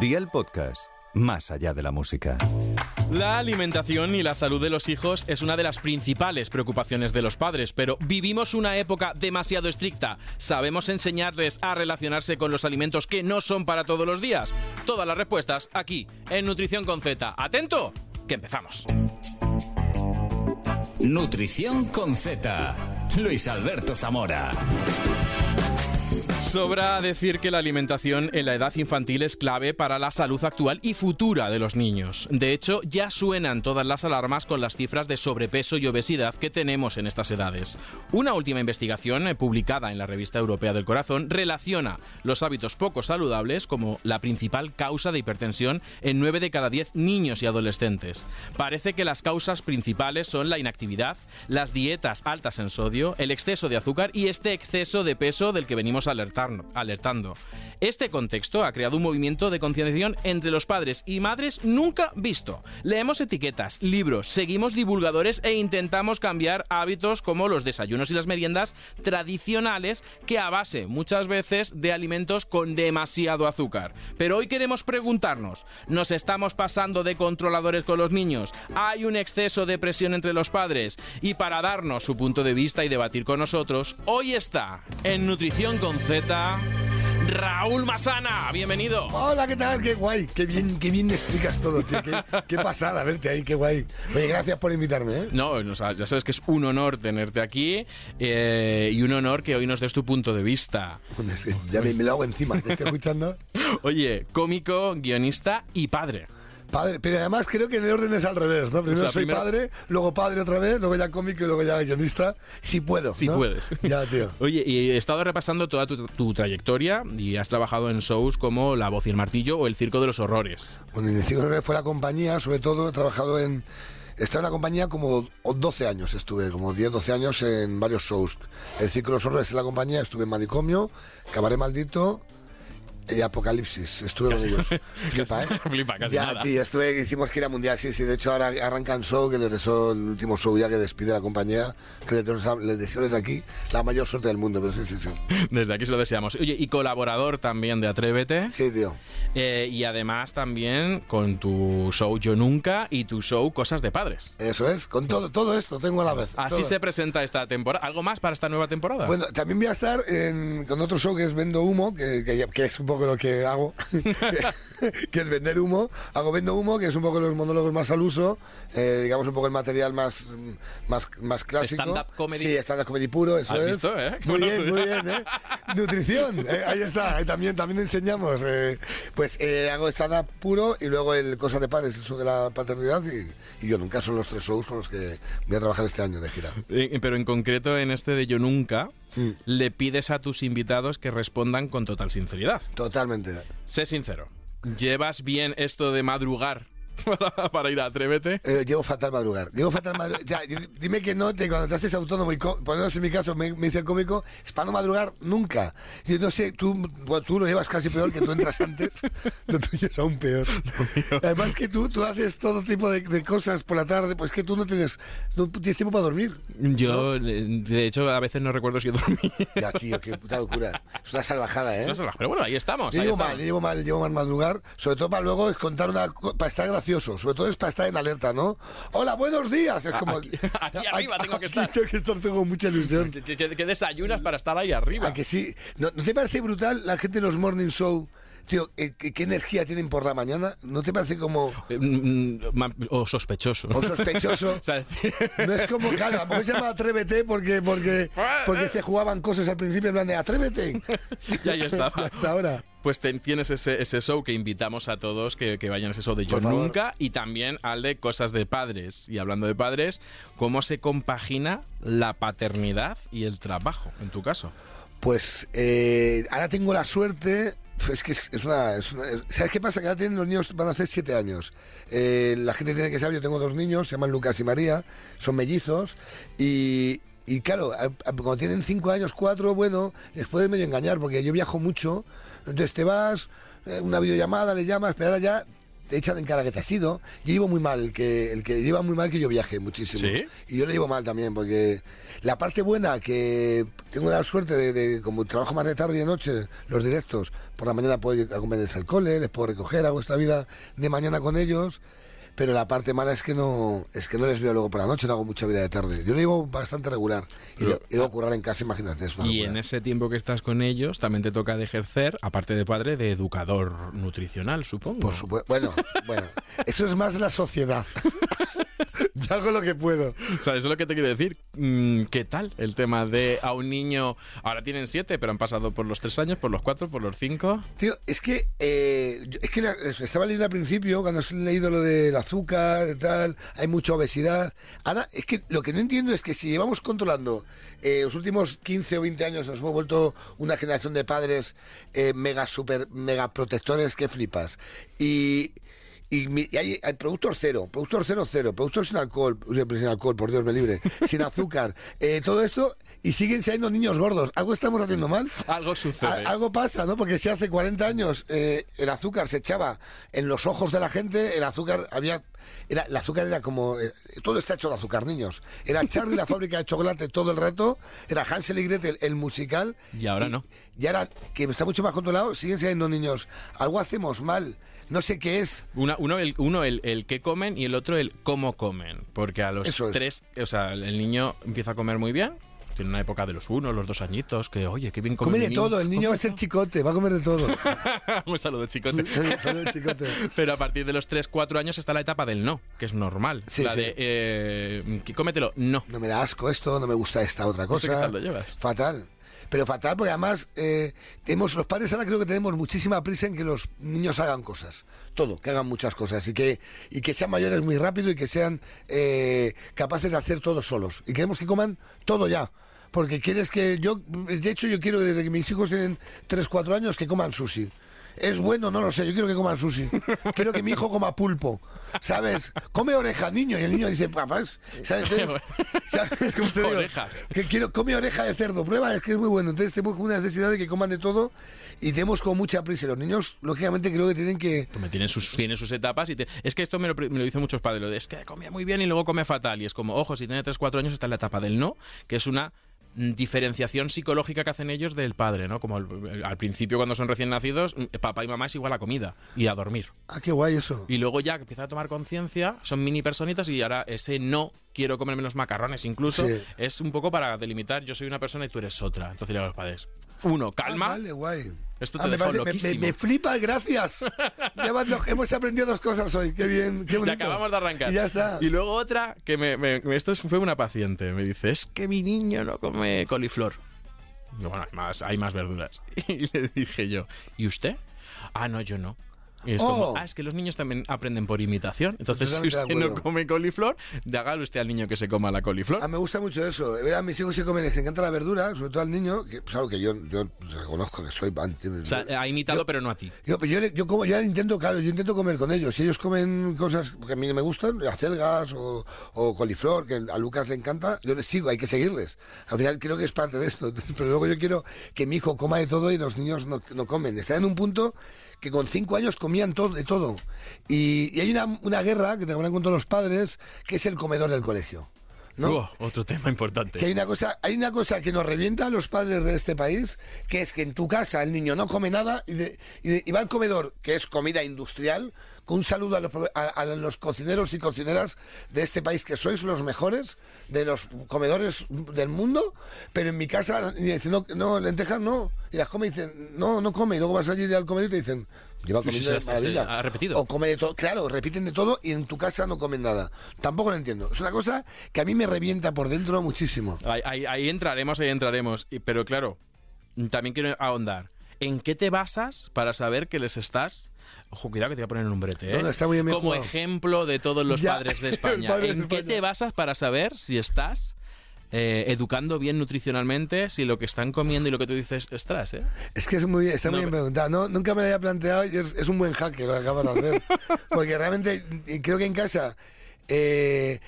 Día el podcast, más allá de la música. La alimentación y la salud de los hijos es una de las principales preocupaciones de los padres, pero vivimos una época demasiado estricta. ¿Sabemos enseñarles a relacionarse con los alimentos que no son para todos los días? Todas las respuestas aquí, en Nutrición con Z. ¡Atento! Que empezamos. Nutrición con Z. Luis Alberto Zamora. Sobra decir que la alimentación en la edad infantil es clave para la salud actual y futura de los niños. De hecho, ya suenan todas las alarmas con las cifras de sobrepeso y obesidad que tenemos en estas edades. Una última investigación eh, publicada en la Revista Europea del Corazón relaciona los hábitos poco saludables como la principal causa de hipertensión en 9 de cada 10 niños y adolescentes. Parece que las causas principales son la inactividad, las dietas altas en sodio, el exceso de azúcar y este exceso de peso del que venimos alertando alertando. Este contexto ha creado un movimiento de concienciación entre los padres y madres nunca visto. Leemos etiquetas, libros, seguimos divulgadores e intentamos cambiar hábitos como los desayunos y las meriendas tradicionales que a base muchas veces de alimentos con demasiado azúcar. Pero hoy queremos preguntarnos, ¿nos estamos pasando de controladores con los niños? ¿Hay un exceso de presión entre los padres? Y para darnos su punto de vista y debatir con nosotros, hoy está en Nutrición con Raúl Masana, bienvenido. Hola, ¿qué tal? Qué guay, qué bien, qué bien explicas todo, tío. Qué, pasada verte ahí, qué guay. Oye, gracias por invitarme, ¿eh? No, ya sabes que es un honor tenerte aquí eh, y un honor que hoy nos des tu punto de vista. Ya me, me lo hago encima, te estoy escuchando. Oye, cómico, guionista y padre. Padre, pero además creo que en el orden es al revés, ¿no? Primero soy padre, luego padre otra vez, luego ya cómico y luego ya guionista. Si puedo. Si puedes. Ya, tío. Oye, y he estado repasando toda tu, trayectoria y has trabajado en shows como La Voz y el Martillo o El Circo de los Horrores. Bueno, el Circo de los Horrores fue la compañía, sobre todo he trabajado en. Estaba en la compañía como 12 años, estuve como 10, 12 años en varios shows. El Circo de los Horrores en la compañía, estuve en Manicomio, Cabaret Maldito, y Apocalipsis, estuve con ellos. Flipa, ¿eh? Flipa, casi ya, nada. tío, estuve, hicimos gira mundial, sí, sí. De hecho, ahora arrancan show, que les deseo el último show ya que despide la compañía. Que les deseo desde aquí la mayor suerte del mundo, pero sí, sí, sí. Desde aquí se lo deseamos. Oye, y colaborador también de Atrévete. Sí, tío. Eh, y además también con tu show Yo Nunca y tu show Cosas de Padres. Eso es, con todo, todo esto tengo a la vez. Así se presenta esta temporada. ¿Algo más para esta nueva temporada? Bueno, también voy a estar en, con otro show que es Vendo Humo, que, que, que es un poco lo que hago, que es vender humo. Hago vendo humo, que es un poco los monólogos más al uso, eh, digamos un poco el material más, más, más clásico. Stand-up comedy. Sí, stand-up comedy puro, eso ¿Has es. Visto, eh? Muy bien, muy bien, ¿eh? Nutrición, eh, ahí está, ahí también, también enseñamos. Eh, pues hago stand-up puro y luego el Cosas de Padres, eso de la paternidad y, y, Yo Nunca son los tres shows con los que voy a trabajar este año de gira. pero en concreto en este de Yo Nunca, Mm. le pides a tus invitados que respondan con total sinceridad. Totalmente. Sé sincero. ¿Llevas bien esto de madrugar para, ir a Atrévete? Eh, llevo fatal madrugar. Llevo fatal madrugar. dime que no, te, cuando te haces autónomo y ponemos en mi caso, me, dice el cómico, es para no madrugar nunca. Yo no sé, tú, tú lo llevas casi peor que tú entras antes. lo tuyo es aún peor. Además que tú, tú haces todo tipo de, cosas por la tarde, pues que tú no tienes, no tienes tiempo para dormir. Yo, de hecho, a veces no recuerdo si dormí. ya, tío, qué puta locura. Es una salvajada, ¿eh? Pero bueno, ahí estamos. Yo llevo mal, yo llevo mal, llevo mal madrugar, sobre todo para luego es contar una, para estar gracioso sobre todo es para estar en alerta, ¿no? Hola, buenos días. Es como. Aquí, arriba tengo que estar. Tengo que estar, tengo mucha ilusión. ¿Qué, desayunas para estar ahí arriba? ¿A que sí? ¿No, te parece brutal la gente de los morning show? Tío, eh, ¿qué, energía tienen por la mañana? ¿No te parece como...? Eh, mm, mm, o sospechoso. O sospechoso. no es como, claro, a lo mejor se llama Atrévete porque, porque, porque se jugaban cosas al principio en plan de Atrévete. y ahí estaba. Hasta ahora pues tienes ese, ese, show que invitamos a todos que, vayan a ese show de Yo Nunca y también al de Cosas de Padres. Y hablando de padres, ¿cómo se compagina la paternidad y el trabajo en tu caso? Pues eh, ahora tengo la suerte es que es, una, ¿Sabes qué pasa? Que ahora tienen los niños, van a hacer siete años. Eh, la gente tiene que saber, yo tengo dos niños, se llaman Lucas y María, son mellizos, y, y claro, cuando tienen cinco años, cuatro, bueno, les puede medio engañar, porque yo viajo mucho, entonces te vas, eh, una videollamada, le llamas, ahora ya te echan en cara que te has ido. Yo llevo muy mal, el que, el que lleva muy mal que yo viaje muchísimo. ¿Sí? Y yo le llevo mal también, porque la parte buena que tengo la suerte de, de como trabajo más de tarde y de noche, los directos, por la mañana puedo ir a acompañarles al cole, les puedo recoger, hago esta vida de mañana con ellos. Pero la parte mala es que no es que no les veo luego por la noche, no hago mucha vida de tarde. Yo lo llevo bastante regular. Y, lo, y luego currar en casa, imagínate. Es una Y locura. en ese tiempo que estás con ellos, también te toca de ejercer, aparte de padre, de educador nutricional, supongo. Por supuesto. Bueno, bueno. Eso es más la sociedad. Yo hago lo que puedo. O sea, eso es lo que te quiero decir. Mm, ¿Qué tal el tema de a un niño, ahora tienen siete, pero han pasado por los tres años, por los cuatro, por los cinco? Tío, es que, eh, es que la- estaba leyendo al principio, cuando has leído lo del azúcar tal, hay mucha obesidad. Ahora, es que lo que no entiendo es que si llevamos controlando eh, los últimos 15 o 20 años, nos hemos vuelto una generación de padres eh, mega, super, mega protectores que flipas. Y. Y, mi- y hay, hay productos cero, productos cero, cero, productos sin alcohol, uy, sin alcohol, por Dios me libre, sin azúcar, eh, todo esto, y siguen siendo niños gordos. ¿Algo estamos haciendo mal? Algo sucede. Al- algo pasa, ¿no? Porque si hace 40 años eh, el azúcar se echaba en los ojos de la gente, el azúcar había... Era, el azúcar era como... eh, todo está hecho de azúcar, niños. Era Charlie la fábrica de chocolate todo el rato, era Hansel y Gretel el musical. Y ahora no. Y ahora, que está mucho más controlado, siguen siendo niños. Algo hacemos mal. No sé qué es. Una- uno el, uno el, el qué comen y el otro el cómo comen. Porque a los Eso es. tres, o sea, el niño empieza a comer muy bien. Tiene una época de los uno, los dos añitos, que oye, qué bien come Come de todo, el niño va a ser chicote, va a comer de todo. Un saludo, chicote. El chicote. Pero a partir de los 3, 4 años está la etapa del no, que es normal. Sí, la sí. de, eh, cómetelo, no. no me da asco esto, no me gusta esta otra No sé cosa. qué tal lo llevas. Fatal. Pero fatal porque además eh, tenemos, los padres ahora creo que tenemos muchísima prisa en que los niños hagan cosas. Todo, que hagan muchas cosas y que, y que sean mayores muy rápido y que sean eh, capaces de hacer todo solos. Y queremos que coman todo ya. Porque quieres que yo, de hecho yo quiero desde que mis hijos tienen 3, 4 años que coman sushi. Es bueno, no lo sé, yo quiero que coman sushi. Quiero que mi hijo coma pulpo. ¿Sabes? Come oreja, niño. Y el niño dice, papás, ¿sabes? Entonces, ¿Sabes cómo te digo? Orejas. Que quiero, come oreja de cerdo, prueba, es que es muy bueno. Entonces tenemos una necesidad de que coman de todo y tenemos como mucha prisa. Los niños, lógicamente, creo que tienen que... Tienen sus, tienen sus etapas y te- es que esto me lo, me lo dicen muchos padres, lo de es que comía muy bien y luego come fatal. Y es como, ojo, si tiene 3, 4 años está en la etapa del no, que es una diferenciación psicológica que hacen ellos del padre, ¿no? Como al, al principio cuando son recién nacidos, mm, papá y mamá es igual a comida y a dormir. Ah, qué guay eso. Y luego ya que empieza a tomar conciencia, son mini personitas y ahora ese no quiero comer menos macarrones incluso Sí. es un poco para delimitar yo soy una persona y tú eres otra. Entonces le digo a los padres, uno, calma, Ah, vale, guay. Esto Ah, te me, parece- me- me, me flipa, gracias. Ya van hemos aprendido dos cosas hoy. Qué bien, qué Y bonito. acabamos de arrancar. Y ya está. Y luego otra que me, esto fue una paciente. Me dice, es que mi niño no come coliflor. No, Bueno, hay más, hay más verduras. Y le dije yo, ¿y usted? Ah, no, yo no. Y es como, Oh. ah, es que los niños también aprenden por imitación. Entonces, si usted no come coliflor, hágale usted al niño que se coma la coliflor. Ah, me gusta mucho eso. Eh, A mis hijos se comen, les encanta la verdura, sobre todo al niño, que algo que yo, yo reconozco que soy. O sea, ha imitado, pero no a ti. Yo, yo, yo como, yo intento, claro, yo intento comer con ellos. Si ellos comen cosas que a mí no me gustan, acelgas o, o coliflor, que a Lucas le encanta, yo les sigo, hay que seguirles. Al final creo que es parte de esto. Pero luego yo quiero que mi hijo coma de todo y los niños no, no comen. Están en un punto que con cinco años comían todo, de todo. Y, y hay una, una guerra que te habrán con todos los padres, que es el comedor del colegio. ¿no? Otro tema importante. Que hay una cosa, hay una cosa que nos revienta a los padres de este país, que es que en tu casa el niño no come nada y, de- y de- y va al comedor, que es comida industrial, un saludo a los, pro- a- a los cocineros y cocineras de este país, que sois los mejores de los comedores del mundo, pero en mi casa y dicen, no, no, lentejas no, y las come y dicen, no, no come, y luego vas allí al comedor y te dicen, lleva Sí, sí, comiendo de sí, sí, maravilla. ha repetido. O come de todo, claro, repiten de todo y en tu casa no comen nada. Tampoco lo entiendo. Es una cosa que a mí me revienta por dentro muchísimo. Ahí, ahí- ahí entraremos, ahí entraremos. Y- Pero claro, también quiero ahondar. ¿En qué te basas para saber que les estás... Ojo, cuidado que te voy a poner en un brete, ¿eh? No, no, está muy bien Como jugado. ejemplo de todos los Ya, padres de España. padre de ¿En qué España. te basas para saber si estás eh, educando bien nutricionalmente, si lo que están comiendo y lo que tú dices es tras, ¿eh? Es que es muy, está muy No, bien preguntado. No, nunca me lo había planteado y es, es un buen lo que acabas de hacer. Porque realmente creo que en casa, eh,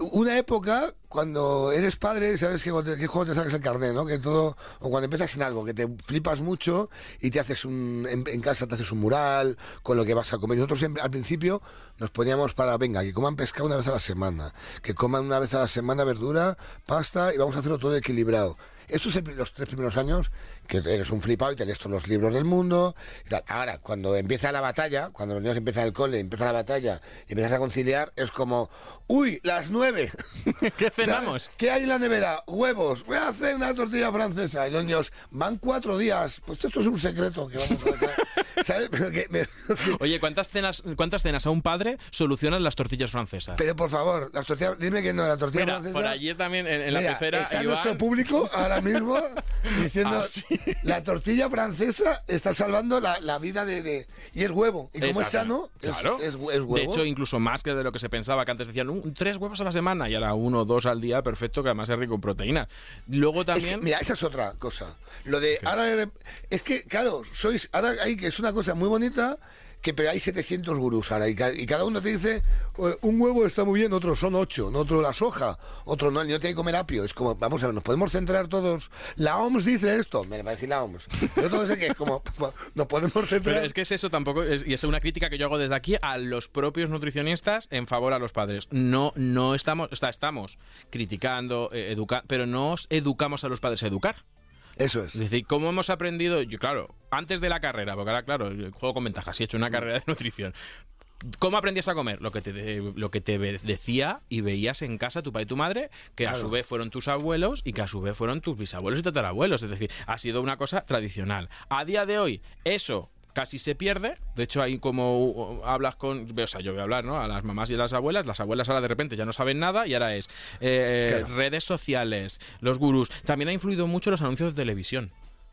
una época cuando eres padre, sabes que cuando- juego te sacas el carnet, ¿no? Que todo, o cuando empiezas en algo, que te flipas mucho y te haces un, en, casa te haces un mural con lo que vas a comer. Nosotros siempre, al principio nos poníamos para, venga, que coman pescado una vez a la semana, que coman una vez a la semana verdura, pasta y vamos a hacerlo todo equilibrado. Estos los tres primeros años que eres un flipado y te lees todos los libros del mundo. y tal. Ahora, cuando empieza la batalla, cuando los niños empiezan el cole, empieza la batalla y empiezas a conciliar, es como, uy, las nueve. ¿Qué cenamos? ¿Sabes? ¿Qué hay en la nevera? Huevos. Voy a hacer una tortilla francesa. Y los niños, van cuatro días. Pues esto es un secreto que vamos a hacer. ¿Sabes? Pero, que me- Oye, ¿cuántas cenas, ¿cuántas cenas a un padre solucionan las tortillas francesas? pero por favor, las tortillas, dime que no, la tortilla Mira, francesa. por allí también, en, en la Mira, pecera, está Iván- nuestro público ahora mismo diciendo Ah, sí. la tortilla francesa está salvando la, la vida de, de- y es huevo y como es Exacto. sano es- Claro. es, es huevo De hecho, incluso más que de lo que se pensaba, que antes decían "Un- tres huevos a la semana y ahora uno o dos al día, perfecto, que además es rico en proteínas. Luego Es que, también. mira, esa es otra cosa. Lo de ahora es que claro, sois ahora hay que es una cosa muy bonita que pero hay 700 gurús ahora y, ca- y cada uno te dice "Eh, un huevo está muy bien, otros son ocho, no otro la soja, otro no, el niño tiene que comer apio. Es como, vamos a ver, nos podemos centrar todos. La OMS dice esto, me va a decir la OMS. Yo todo sé que es como, nos podemos centrar. Pero es que es eso tampoco, es- y es una crítica que yo hago desde aquí a los propios nutricionistas en favor a los padres. No, no estamos, está, estamos criticando, eh, educa- pero no os educamos a los padres a educar. Eso es. Es decir, ¿cómo hemos aprendido? Yo, claro, antes de la carrera, porque ahora, claro, juego con ventajas, y he hecho una carrera de nutrición. ¿Cómo aprendías a comer? Lo que te, de- lo que te decía y veías en casa tu padre y tu madre, que a su vez fueron tus abuelos y que a su vez fueron tus bisabuelos y tatarabuelos. Es decir, ha sido una cosa tradicional. A día de hoy, eso casi se pierde. De hecho, ahí como uh, hablas con... O sea, yo voy a hablar, ¿no? A las mamás y a las abuelas. Las abuelas ahora de repente ya no saben nada y ahora es eh, Claro. redes sociales, los gurús. También ha influido mucho los anuncios de televisión.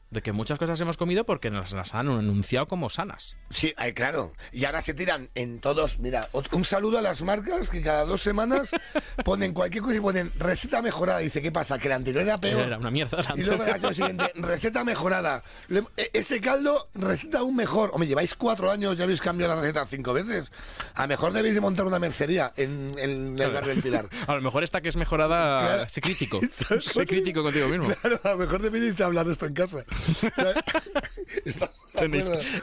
De que muchas cosas hemos comido porque nos las han anunciado como sanas. Sí, claro. Y ahora se tiran en todos. Mira, un saludo a las marcas que cada dos semanas ponen cualquier cosa y ponen receta mejorada. Dice, ¿qué pasa? Que la anterior era peor. Era una mierda. la Y luego año siguiente, receta mejorada. Este caldo, receta aún mejor. Hombre, lleváis cuatro años, ya habéis cambiado la receta cinco veces. A lo mejor debéis de montar una mercería en, en el barrio del Pilar. A lo mejor esta que es mejorada, Claro. sé crítico. sé crítico contigo mismo. Claro, a lo mejor debéis de hablar esto en casa. Sea,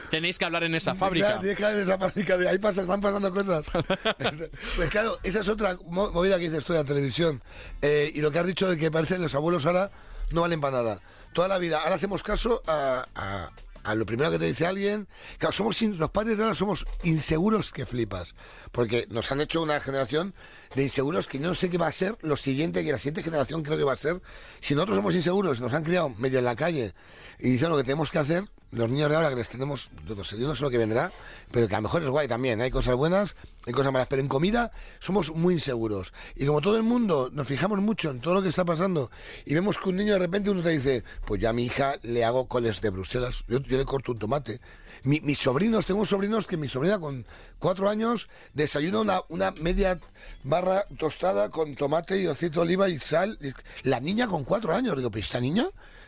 Tenéis, que hablar en esa Claro, fábrica. tienes que hablar de esa fábrica de ahí pasa, están pasando cosas. pues claro, esa es otra mo- movida que dices tú de la televisión. Eh, y lo que has dicho de que parece que los abuelos ahora no valen para nada. Toda la vida, ahora hacemos caso a, a- a lo primero que te dice alguien. Claro, somos los padres de ahora somos inseguros que flipas. Porque nos han hecho una generación de inseguros que no sé qué va a ser lo siguiente, que la siguiente generación creo que va a ser. Si nosotros somos inseguros, nos han criado medio en la calle y dicen lo que tenemos que hacer, los niños de ahora que les tenemos, no sé, yo no sé lo que vendrá, pero que a lo mejor es guay también. Hay cosas buenas, hay cosas malas, pero en comida somos muy inseguros. Y como todo el mundo nos fijamos mucho en todo lo que está pasando y vemos que un niño de repente uno te dice, pues ya a mi hija le hago coles de Bruselas, yo, le corto un tomate. Mi- mis sobrinos, tengo sobrinos que mi sobrina con cuatro años desayuna una, media barra tostada con tomate y aceite de oliva y sal. La niña con cuatro años, digo, pero esta niña,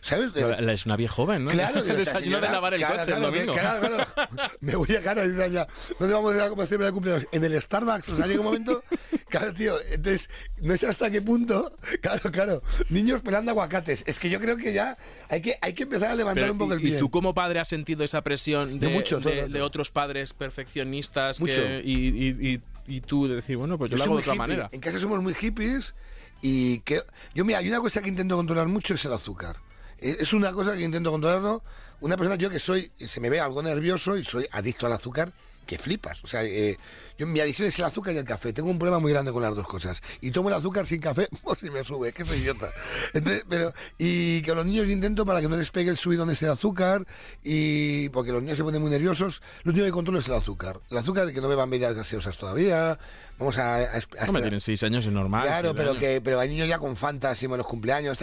¿sabes? Es una vieja joven, ¿no? Claro, esta Desayuno de lavar el claro, coche el claro, que- domingo. claro, claro. Me voy a cara y ya, ¿dónde vamos a ir a comer de cumpleaños? En el Starbucks, o sea, llega un momento, claro, tío, entonces, no sé hasta qué punto, claro, claro, niños pelando aguacates, es que yo creo que ya hay que, hay que empezar a levantar Pero, un poco el pie. y tú como padre has sentido esa presión de, De mucho, todo el de- rato. de otros padres perfeccionistas Mucho. que- y, y- y- y tú de decir, bueno, pues yo, lo soy hago de otra hippie. manera. En casa somos muy hippies y que yo mira, hay una cosa que intento controlar mucho es el azúcar. Eh, Es una cosa que intento controlarlo. Una persona yo que soy, se me ve algo nervioso y soy adicto al azúcar, que flipas. O sea, eh, yo, mi adicción es el azúcar y el café. Tengo un problema muy grande con las dos cosas. Y tomo el azúcar sin café, pues si me sube, que soy idiota. Entonces, pero, y que a los niños intento para que no les pegue el subidón este de azúcar, y porque los niños se ponen muy nerviosos, lo único que controlo es el azúcar. El azúcar, que no beban bebidas gaseosas todavía. Vamos a... a- a- Hombre, tienen seis años y normal. Claro, pero años. que pero hay niños ya con fantas y los cumpleaños.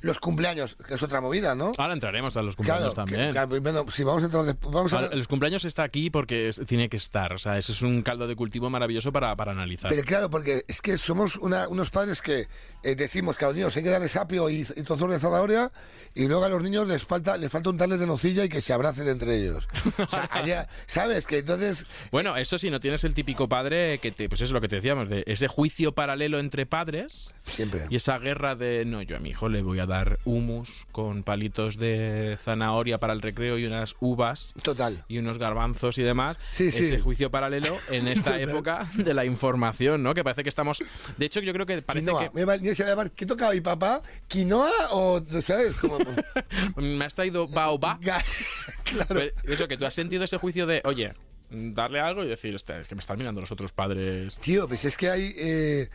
Los cumpleaños, que es otra movida, ¿no? Ahora entraremos a los cumpleaños Claro, que- también. claro, bueno, si vamos a entrar vamos a Los cumpleaños está aquí porque es- tiene que estar. O sea, ese es un caldo de cultivo maravilloso para, para analizar. Pero claro, porque es que somos una- unos padres que eh, decimos que a los niños hay que darles apio y, y trozos de zanahoria y luego a los niños les falta les falta untarles de nocilla y que se abracen entre ellos. O sea, allá- ¿Sabes? Que entonces... Bueno, eso sí, no tienes el típico padre que te, pues eso es lo que te decíamos, de ese juicio paralelo entre padres Siempre. y esa guerra de no, yo a mi hijo le voy a dar humus con palitos de zanahoria para el recreo y unas uvas Total. y unos garbanzos y demás. Sí, sí. Ese juicio paralelo en esta Total. época de la información, ¿no? Que parece que estamos. De hecho, yo creo que parece Quinoa. que Me se va a llamar, ¿Qué tocaba mi papá? ¿Quinoa o, sabes? Como, me has traído baobab. Ga- claro. Pero eso, que tú has sentido ese juicio de, oye, darle algo y decir, "Hostia, es que me están mirando los otros padres. Tío, pues es que hay... eh,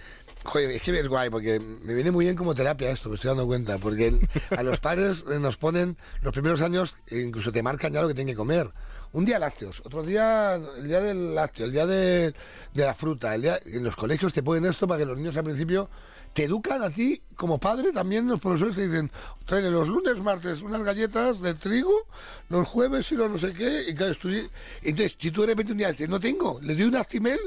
Joder, es que es guay, porque me viene muy bien como terapia esto, me estoy dando cuenta, porque a los padres nos ponen los primeros años, incluso te marcan ya lo que tienen que comer. Un día lácteos, otro día el día del lácteo, el día de, la fruta, el día, en los colegios te ponen esto para que los niños al principio te educan a ti como padre, también los profesores te dicen, trae los lunes, martes unas galletas de trigo, los jueves y los no sé qué, y claro, entonces si tú de repente un día dices, no tengo, le doy un actimel,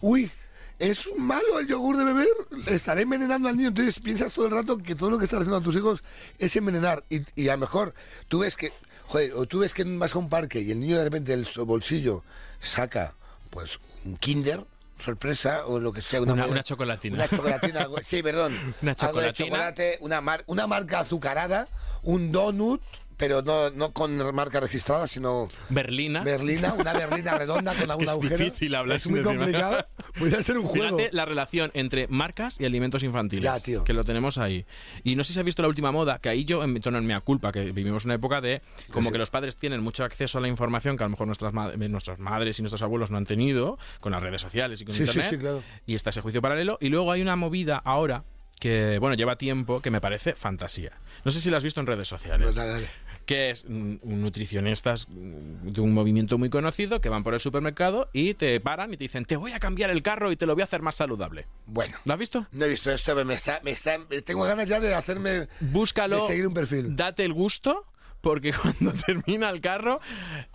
uy, ¿Es malo el yogur de beber? Estaré envenenando al niño. Entonces piensas todo el rato que todo lo que estás haciendo a tus hijos es envenenar. Y a lo mejor tú ves que, joder, o tú ves que vas a un parque y el niño de repente del bolsillo saca, pues, un Kinder, sorpresa, o lo que sea. Una- una chocolatina. Una chocolatina, sí, perdón. Una Algo de chocolatina. chocolate, una, mar- una marca azucarada, un donut, pero no, no con marca registrada, sino Berlina. berlina, una berlina redonda con Es un es difícil hablar Es muy complicado. Podría ser un juego. Fíjate la relación entre marcas y alimentos infantiles. Ya, tío. Que lo tenemos ahí. Y no sé si has visto la última moda, que ahí yo en mi tono en mea culpa, que vivimos una época de como Sí. que los padres tienen mucho acceso a la información que a lo mejor nuestras, ma- eh, nuestras madres y nuestros abuelos no han tenido, con las redes sociales y con Sí, sí, internet. sí, claro. Y está ese juicio paralelo. Y luego hay una movida ahora que, bueno, lleva tiempo, que me parece fantasía. No sé si la has visto en redes sociales Pues dale, dale. Que es un nutricionistas de un movimiento muy conocido que van por el supermercado y te paran y te dicen, te voy a cambiar el carro y te lo voy a hacer más saludable. Bueno. ¿Lo has visto? No he visto esto, pero me está, me está, tengo ganas ya de hacerme, Búscalo, de seguir un perfil. date el gusto, porque cuando termina el carro,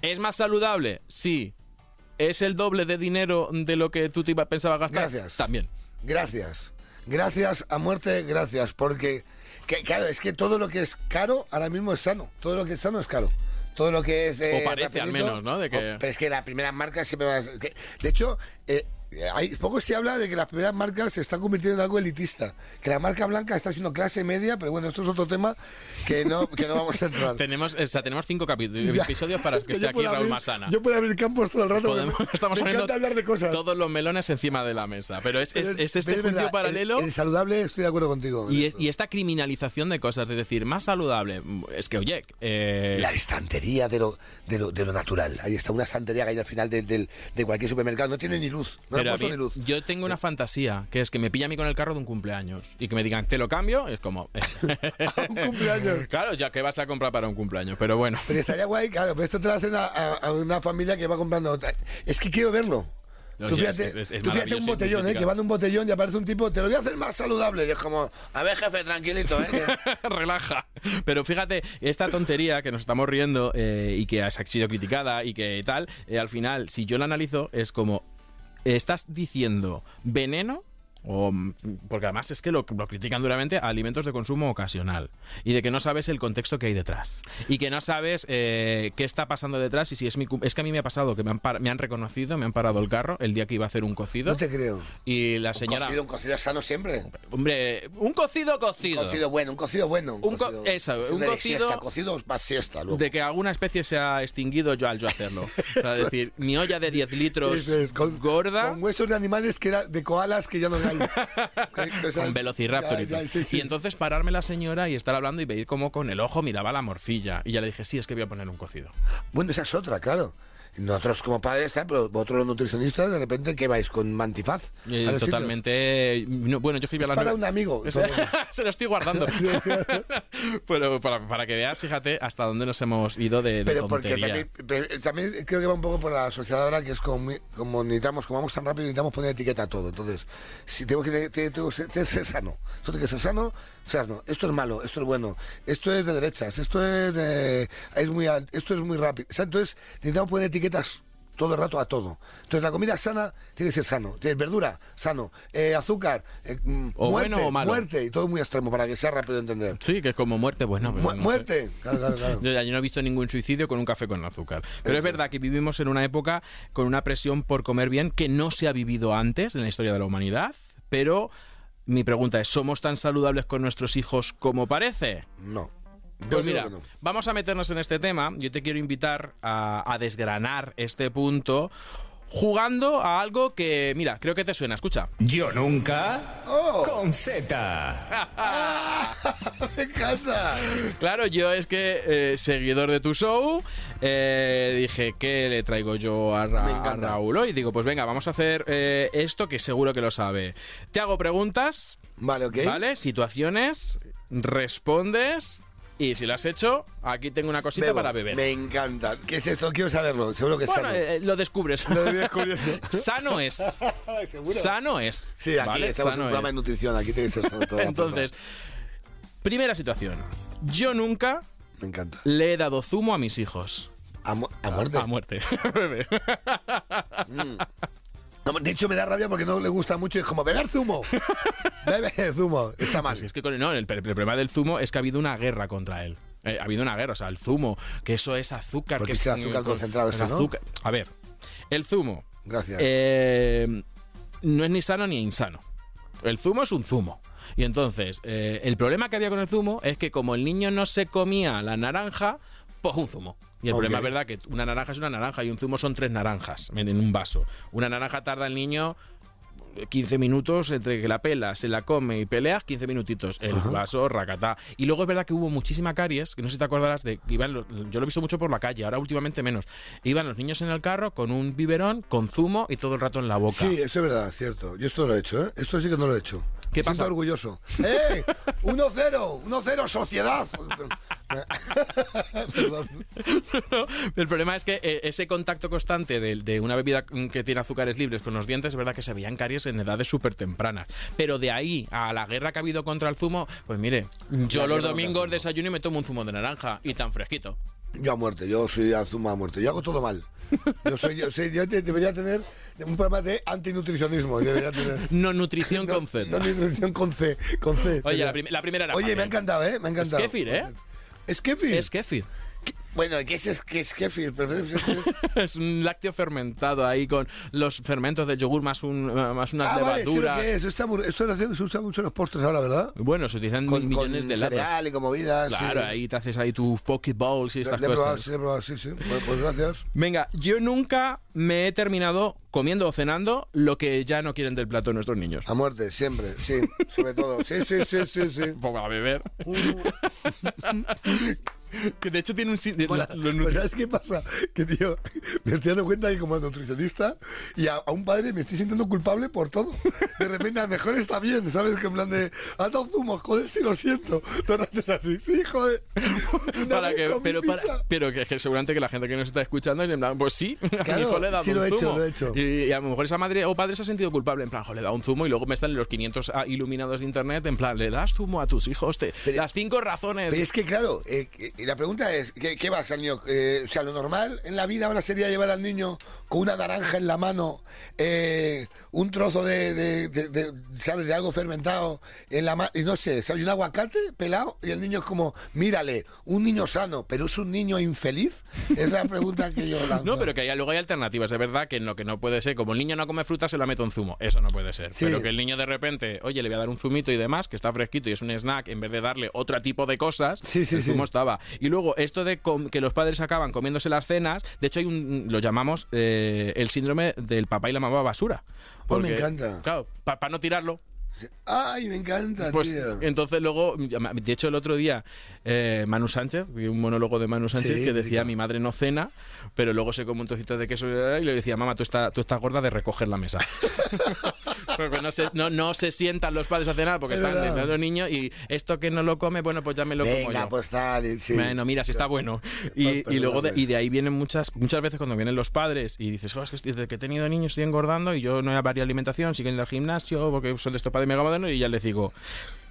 ¿es más saludable? Sí. ¿Es el doble de dinero de lo que tú te pensabas gastar? Gracias. También. Gracias. Gracias a muerte, gracias. Porque, que, claro, es que todo lo que es caro ahora mismo es sano. Todo lo que es sano es caro. Todo lo que es. eh, O parece, al menos, ¿no? De que- o- pero es que la primera marca siempre va. a- de hecho, eh, hay, poco se habla de que las primeras marcas se están convirtiendo en algo elitista. Que la marca blanca está siendo clase media, pero bueno, esto es otro tema que no, que no vamos a entrar. Tenemos, o sea, tenemos cinco capítulos, episodios para que yo esté aquí Raúl abrir- Masana. Yo puedo abrir campos todo el rato. Podemos- estamos me poniendo encanta hablar de cosas. todos los melones encima de la mesa. Pero es, es- Pero es este pero juicio verdad, paralelo. El, el saludable, estoy de acuerdo contigo. Y, esto. y esta criminalización de cosas, de decir, más saludable, es que, oye, eh, La estantería de lo, de lo, de lo natural. Ahí está una estantería que hay al final de, del- de cualquier supermercado. No tiene ni luz. No pero han a puesto mí- ni luz. yo tengo una fantasía, que es que me pilla a mí con el carro de un cumpleaños y que me digan, te lo cambio, es como... un cumpleaños. claro, ya que vas a comprar para un cumpleaños, pero bueno. Pero estaría guay, claro, pero esto te lo hacen a, a- a una familia que va comprando. Es que quiero verlo. Oye, tú fíjate, es- es- es tú fíjate un botellón, ¿eh? Que va de un botellón y aparece un tipo, te lo voy a hacer más saludable. Y es como, a ver, jefe, tranquilito, ¿eh? Relaja. Pero fíjate, esta tontería que nos estamos riendo eh, y que ha sido criticada y que tal, eh, al final, si yo la analizo, es como, estás diciendo veneno. O, mm, porque además es que lo, lo critican duramente a alimentos de consumo ocasional y de que no sabes el contexto que hay detrás y que no sabes eh, qué está pasando detrás y si es mi es que a mí me ha pasado que me han, me han reconocido me han parado el carro el día que iba a hacer un cocido No te creo. y la Un señora cocido, un cocido sano siempre. hombre un cocido Un cocido cocido bueno, un cocido bueno. Un co- cocido- eso, un de cocido- Siesta, cocido más siesta, luego. de que alguna especie se ha extinguido yo al yo hacerlo. O sea, es decir, mi olla de 10 litros es, con- gorda Con huesos de animales que era de koalas que ya no con velociraptor y Ya, ya, todo. sí, sí. Y entonces pararme la señora y estar hablando y veis como con el ojo miraba la morcilla. Y ya le dije, sí, es que voy a poner un cocido. Bueno, esa es otra, claro. Nosotros como padres, tal, pero vosotros los nutricionistas, de repente, ¿qué vais? ¿Con mantifaz? Eh, totalmente... no, bueno, yo escribí Es a la para un amigo. Es- Se lo estoy guardando. Pero para, para que veas, fíjate, hasta dónde nos hemos ido de, de Pero porque también, pero también creo que va un poco por la sociedad ahora, que es como, como necesitamos, como vamos tan rápido, necesitamos poner etiqueta a todo. Entonces, si tengo que, te- te- que ser, que sano, esto tiene que ser sano, sano, esto es malo, esto es bueno, esto es de derechas, esto es de- es muy esto es muy rápido. O sea, entonces, necesitamos poner etiquetas todo el rato a todo. Entonces la comida sana tiene que ser sano. Tienes verdura, sano. Eh, azúcar, eh, mm, O muerte, bueno o malo. muerte. Y todo muy extremo para que sea rápido de entender. Sí, que es como muerte, bueno. pero Mu- no sé. muerte. Claro, claro, claro. Yo, ya- yo no he visto ningún suicidio con un café con azúcar. Pero es verdad que vivimos en una época con una presión por comer bien que no se ha vivido antes en la historia de la humanidad. Pero mi pregunta es, ¿somos tan saludables con nuestros hijos como parece? No. Pues mira, no. vamos a meternos en este tema. Yo te quiero invitar a, a desgranar este punto jugando a algo que, mira, creo que te suena. Escucha. Yo nunca Oh. con Z. ¡Me encanta! Claro, yo es que, eh, seguidor de tu show, eh, dije, ¿qué le traigo yo a, Ra-. Raúl hoy? Digo, pues venga, vamos a hacer eh, esto que seguro que lo sabe. Te hago preguntas, Vale, ok. ¿vale? Situaciones, respondes y si lo has hecho, aquí tengo una cosita Bebo. para beber. Me encanta. ¿Qué es esto? Quiero saberlo. Seguro que es Bueno, sano. eh, lo descubres. Lo. Sano es. ¿Seguro? Sano es. Sí, aquí ¿vale? estamos en un programa es. de nutrición. Aquí tiene que ser sano todo. Entonces, primera situación. Yo nunca Me encanta. le he dado zumo a mis hijos. A, mu- a muerte. A muerte. Bebe. No, de hecho, me da rabia porque no le gusta mucho. Es como beber zumo. Bebe zumo. Está mal. es que con- no, el, el problema del zumo es que ha habido una guerra contra él. Eh, ha habido una guerra, o sea, el zumo, que eso es azúcar. Porque que es azúcar con- concentrado esto, ¿no? azúcar- A ver, el zumo Gracias. eh, no es ni sano ni insano. El zumo es un zumo. Y entonces, eh, el problema que había con el zumo es que como el niño no se comía la naranja, pues un zumo. Y el problema es verdad que una naranja es una naranja y un zumo son tres naranjas en un vaso. Una naranja tarda el niño 15 minutos entre que la pela, se la come y peleas, 15 minutitos. El vaso, racatá. Y luego es verdad que hubo muchísima caries, que no sé si te acordarás de que iban los- yo lo he visto mucho por la calle, ahora últimamente menos. Iban los niños en el carro con un biberón, con zumo y todo el rato en la boca. Sí, eso es verdad, cierto. Yo esto lo he hecho, ¿eh? Esto sí que no lo he hecho. ¿Qué siento pasa? orgulloso. ¡Eh! 1-0, 1-0, sociedad. El problema es que eh, ese contacto constante de, de una bebida que tiene azúcares libres con los dientes, es verdad que se veían caries en edades súper tempranas. Pero de ahí a la guerra que ha habido contra el zumo, pues mire, yo La los domingos desayuno y me tomo un zumo de naranja y tan fresquito. Yo a muerte, yo soy a zumo a muerte. Yo hago todo mal. Yo soy, yo soy, yo te- debería tener un programa de antinutricionismo. Debería tener. No nutrición con Z. No, nutrición con C. Con C Oye, la, prim- la primera era Oye, fácil. me ha encantado, ¿eh? Me ha encantado. kéfir, ¿eh? ¿Es kéfir? Es kéfir. Bueno, ¿qué es, qué es kéfir? Es- un lácteo fermentado ahí con los fermentos del yogur más, un, más unas Ah, vale, levaduras. que es. Está Esto hace- se usa mucho en los postres ahora, ¿verdad? Bueno, se utilizan Con, millones con de latas. cereal y con movidas. Claro, sí. ahí te haces ahí tus poke bowls y Le- estas le he probado, cosas. sí, le he probado, sí, sí. Pues, pues gracias. Venga, yo nunca me he terminado comiendo o cenando lo que ya no quieren del plato de nuestros niños. A muerte, siempre, sí. Sobre todo. Sí, sí, sí, sí, sí. Pues a beber. que de hecho tiene un... de- Mola. los Pues, ¿Sabes qué pasa? Que, tío, me estoy dando cuenta que como nutricionista y a, a un padre me estoy sintiendo culpable por todo. De repente, a lo mejor está bien, ¿sabes? Que en plan de, has dado zumo, joder, sí lo siento. Todo el rato es así, sí, joder. No para que, pero, para- pero que, que seguramente que la gente que nos está escuchando es en plan, pues sí, a mi Claro, hijo le he dado sí un lo he hecho, lo he hecho. Y, y a lo mejor esa madre o padre se ha sentido culpable, en plan, "Jo, le he dado un zumo y luego me están los 500 ah, iluminados de internet, en plan, le das zumo a tus hijos, te, Pero- las cinco razones. Pero es que, claro, eh, eh, la pregunta es, ¿qué, qué vas al niño? Eh, o sea, lo normal en la vida ahora sería llevar al niño con una naranja en la mano, eh, un trozo de, de, de- de, ¿sabes? de algo fermentado en la mano, y no sé, ¿sabes? Un aguacate pelado, y el niño es como, mírale, un niño sano, pero es un niño infeliz. Es la pregunta que yo lanzo. No, pero que hay, luego hay alternativas. Es verdad que lo que no puede ser, como el niño no come fruta, se la mete un zumo. Eso no puede ser. Sí. Pero que el niño de repente, oye, le voy a dar un zumito y demás, que está fresquito y es un snack, en vez de darle otro tipo de cosas, Sí, sí, el zumo estaba. Y luego, esto de que los padres acaban comiéndose las cenas, de hecho, hay un, lo llamamos eh, el síndrome del papá y la mamá basura. Oh, me encanta. Claro, para no tirarlo, Ay, me encanta, pues tío. entonces luego, de hecho el otro día eh, Manu Sánchez, vi un monólogo de Manu Sánchez Sí, que decía mítico. mi madre no cena, pero luego se come un trocito de queso y le decía, mamá, tú, está, tú estás gorda de recoger la mesa. porque no se, no, no se sientan los padres a cenar porque Es están verdad. de los niños y esto que no lo come, bueno, pues ya me lo como Venga, yo. pues tal, sí. Bueno, mira, si está bueno. Y, y luego de, y de ahí vienen muchas muchas veces cuando vienen los padres y dices, "Oh, es que desde que he tenido niños estoy engordando y yo no he variado alimentación, sigo yendo al gimnasio porque son de estos padres mega modernos y ya les digo,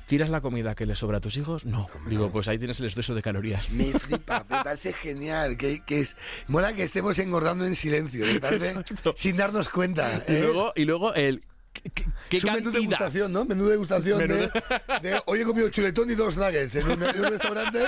¿tiras la comida que le sobra a tus hijos? No. Digo, pues ahí tienes el exceso de calorías. Me flipa, me parece genial. Que, que es, mola que estemos engordando en silencio, me parece, sin darnos cuenta. Y ¿eh? luego, y luego el... ¿Qué, qué- es un menú de degustación, ¿no? Menú de degustación Menú de, de, Hoy he comido chuletón y dos nuggets en un, en un restaurante.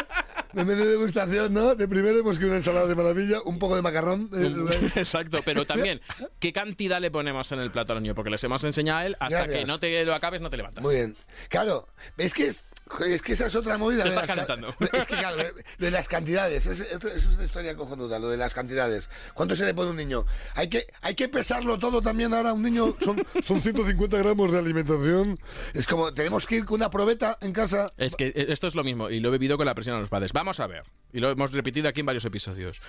De menú de degustación, ¿no? De primero hemos que una ensalada de maravilla, un poco de macarrón. eh, Exacto, pero también, ¿qué cantidad le ponemos en el plato al niño? Porque les hemos enseñado a él, hasta Gracias. que no te lo acabes, no te levantas. Muy bien. Claro, es que es, es que esa es otra movida. Te estás calentando. Es que claro, de las cantidades, es, es, es una historia cojonuda, lo de las cantidades. ¿Cuánto se le pone a un niño? Hay que, hay que pesarlo todo también ahora. Un niño son, son 150 gramos de alimentación. Es como, tenemos que ir con una probeta en casa. Es que eh, esto es lo mismo, y lo he vivido con la presión a los padres. Vamos a ver, y lo hemos repetido aquí en varios episodios.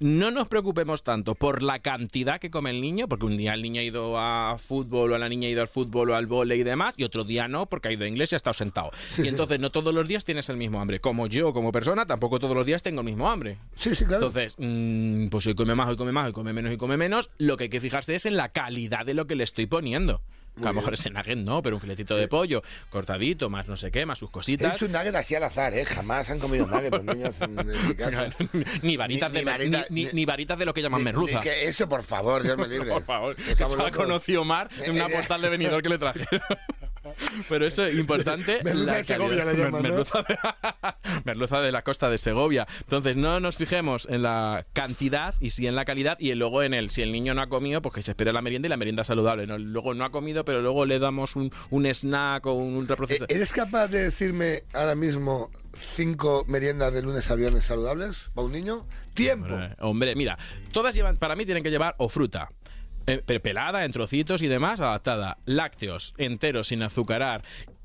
No nos preocupemos tanto por la cantidad que come el niño, porque un día el niño ha ido a fútbol o la niña ha ido al fútbol o al vole y demás, y otro día no, porque ha ido a inglés y ha estado sentado. y entonces no todos los días tienes el mismo hambre. Como yo, como persona, tampoco todos los días tengo el mismo hambre. Sí, sí, claro. Entonces, mm, pues hoy come más, hoy come más, hoy come menos y come menos. Lo que hay que fijarse es en la calidad de lo que le estoy poniendo. Que a lo mejor ese nugget no, pero un filetito de pollo cortadito, más no sé qué, más sus He cositas. hecho un nugget así al azar, ¿eh? Jamás han comido nugget los niños en, mi casa. ni varitas Ni- de ni varita- ni, varitas de lo que llaman merluza. que eso, por favor, Dios me libre. Por favor, que se la conoció Omar en una Eh, eh. postal de venidor que le trajeron. Pero eso es importante. Merluza de Segovia calidad. le llaman, ¿no? merluza, de, merluza de la costa de Segovia. Entonces, no nos fijemos en la cantidad y sí en la calidad y luego en el, si el niño no ha comido, pues que se espere la merienda y la merienda saludable. ¿no? Luego no ha comido, pero luego le damos un, un snack o un Eh, ultraprocesado. ¿Eres capaz de decirme ahora mismo cinco meriendas de lunes a viernes saludables para un niño? ¡Tiempo! Hombre, hombre, mira, todas llevan, para mí tienen que llevar o fruta. Pe- pelada en trocitos y demás, adaptada, lácteos enteros sin azucarar,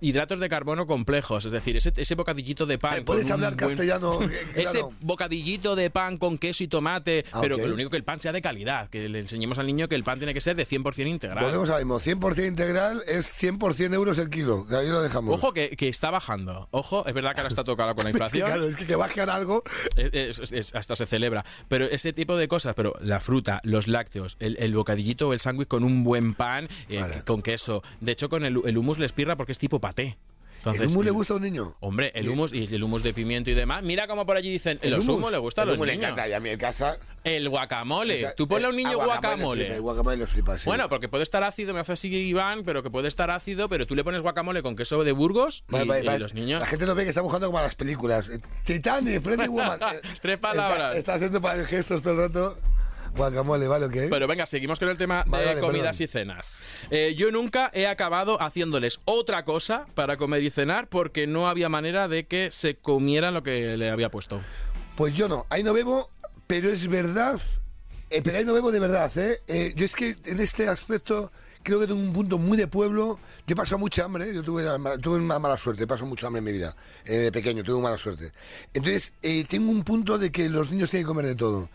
hidratos de carbono complejos, es decir, ese, ese bocadillito de pan. Ay, ¿Puedes hablar buen- castellano? Eh, Ese claro. bocadillito de pan con queso y tomate, Ah, pero ok. que lo único que el pan sea de calidad, que le enseñemos al niño que el pan tiene que ser de 100% integral. Volvemos al mismo. 100% integral es 100% euros el kilo. Que ahí lo dejamos. Ojo que, que está bajando. Ojo, es verdad que ahora está tocado con la Es que, inflación. claro, es que, que bajen algo. Es- es- es- hasta se celebra. Pero ese tipo de cosas, pero la fruta, los lácteos, el, el bocadillito o el sándwich con un buen pan, eh, Vale. con queso. De hecho, con el, el hummus les pirra porque es tipo paté. Entonces, ¿El hummus le gusta a un niño? Hombre, el hummus y el hummus de pimiento y demás. Mira como por allí dicen, el hummus? hummus le gusta a los hummus le niños. encanta. Y a mí en casa... El guacamole. o sea, Tú ponle a un niño ah, guacamole. le flipa, el guacamole lo flipa, sí. Bueno, porque puede estar ácido, me hace así Iván, pero que puede estar ácido, pero tú le pones guacamole con queso de Burgos y, Vale, vale, y vale. los niños... La gente no ve que está buscando como a las películas. Eh, Titanic, Pretty Woman. Eh, Tres palabras. Está, está haciendo para el gestos todo el rato. Guacamole, ¿vale? ¿ok? Pero venga, seguimos con el tema Vale, de vale, comidas perdón. y cenas. Eh, yo nunca he acabado haciéndoles otra cosa para comer y cenar porque no había manera de que se comieran lo que le había puesto. Pues yo no, ahí no bebo, pero es verdad, eh, pero ahí no bebo de verdad, ¿eh? Eh, Yo es que en este aspecto creo que tengo un punto muy de pueblo. Yo he pasado mucha hambre, yo tuve, una mala- tuve una mala suerte, he pasado mucha hambre en mi vida. Eh, de pequeño tuve mala suerte. Entonces, tengo un punto de que los niños tienen que comer de todo.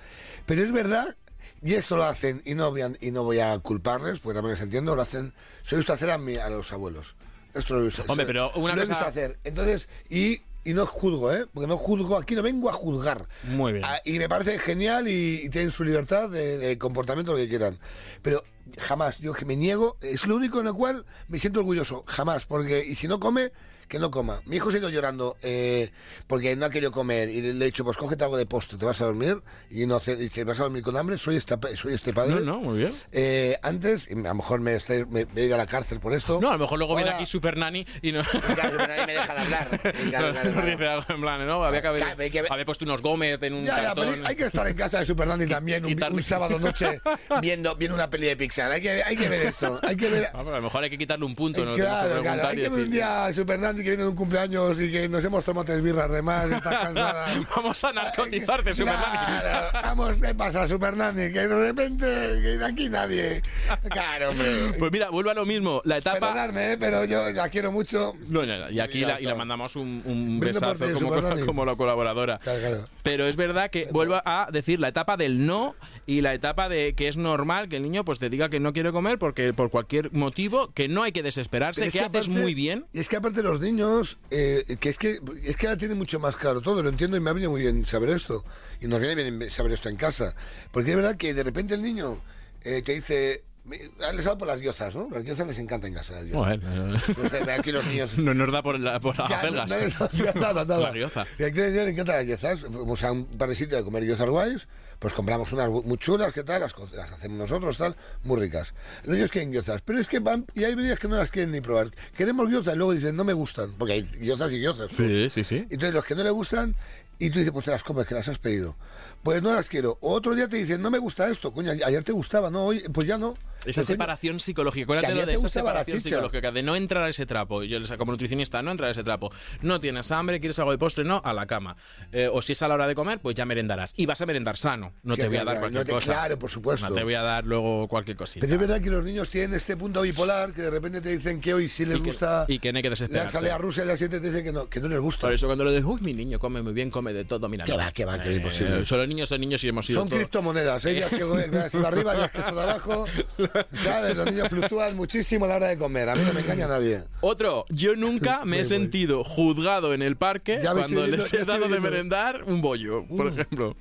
Pero es verdad, y esto lo hacen, y no voy a, y no voy a culparles, porque también les entiendo, lo hacen, se lo he visto hacer a, mi- a los abuelos. Esto lo he visto, Hombre, pero una lo cosa- visto hacer. Entonces, y, y no juzgo, ¿eh? Porque no juzgo, aquí no vengo a juzgar. Muy bien. Ah, y me parece genial y, y tienen su libertad de, de comportamiento, lo que quieran. Pero jamás, yo que me niego, es lo único en lo cual me siento orgulloso, jamás, porque, y si no come, que no coma. Mi hijo se ha ido llorando eh, porque no ha querido comer y le he dicho, pues cógete algo de postre, te vas a dormir y no hace- dice, vas a dormir con hambre, soy, esta, soy este padre. No, no, muy bien. Eh, antes, y a lo mejor me, estoy- me, a ir a la cárcel por esto. No, a lo mejor luego viene aquí Super Nani y no... Claro, nadie me deja de hablar. Claro. Dice algo en plan, ¿no? Había que haber, Claro, hay que ver- haber puesto unos Gómez en un Ya, ya, pero cartón. hay que estar en casa de Super Nanny también un, sábado noche viendo, viendo una peli de Pixar. Hay que, hay que ver esto. Hay que ver. Ah, pero a lo mejor hay que quitarle un punto, ¿no? Tenemos que claro, claro. Hay y que ver un día Super Que viene de un cumpleaños y que nos hemos tomado tres birras de más, estás cansada. Vamos a narcotizarte, Super Nani. Claro, vamos, ¿qué pasa, Super Nanny? Que de repente, que aquí nadie. Claro, hombre. Pues mira, vuelvo a lo mismo. La etapa... Perdonadme, ¿eh? pero yo la quiero mucho. No, no, no, y aquí la, y mandamos un, besazo ti, como, Nani. como la colaboradora. Claro, claro. Pero es verdad que vuelvo a decir la etapa del no y la etapa de que es normal que el niño pues te diga que no quiere comer porque por cualquier motivo, que no hay que desesperarse, es que, haces aparte- muy bien. Y es que aparte los niños, eh, que es que es que ahora tienen mucho más claro todo, lo entiendo y me ha venido muy bien saber esto. Y nos viene bien saber esto en casa. Porque es verdad que de repente el niño eh, te dice, me- les hago por las guiozas, ¿no? Las guiozas les encanta en casa. las. Bueno, Entonces, aquí los niños... no nos da por, la- por las Ya, no, no les da nada, nada. La rioza. Y aquí a los niños les encantan las guiozas. Vamos a un par de sitios de comer guiozas guays, pues compramos unas muy chulas, ¿qué tal? Las, las hacemos nosotros, tal, muy ricas. Los niños quieren guiozas, pero es que van, y hay días que no las quieren ni probar. Queremos guiozas y luego dicen, no me gustan, porque hay guiozas y guiozas. Sí, sí, sí. Entonces los que no le gustan, y tú dices, pues te las comes, que las has pedido. Pues no las quiero. O otro día te dicen, no me gusta esto, coño, ayer te gustaba, no, hoy, pues ya no. Esa coño, separación psicológica. Acuérdate a lo de esa separación psicológica, de no entrar a ese trapo. Yo como nutricionista, no entrar a ese trapo. No tienes hambre, quieres algo de postre, no, a la cama. Eh, o si es a la hora de comer, pues ya merendarás. Y vas a merendar sano. No Que te voy a dar cualquier no te- cosa. claro, por supuesto. No te voy a dar luego cualquier cosita. Pero es verdad que los niños tienen este punto bipolar que de repente te dicen que hoy sí les Y que- gusta y que no hay que la desesperarse. ensalada rusa y la siguiente te dicen que no, que no les gusta. Por eso cuando le digo, uy, mi niño come muy bien, come de todo, mira. Que va, que va, que es imposible. Solo niños son niños y hemos sido Son todos- criptomonedas, hay días que que están arriba, días que están abajo. ¿Sabes? Los niños fluctúan muchísimo a la hora de comer. A mí no me engaña nadie. Otro, yo nunca me he sentido juzgado en el parque Ya cuando viendo- les ya he dado de merendar un bollo, por ejemplo.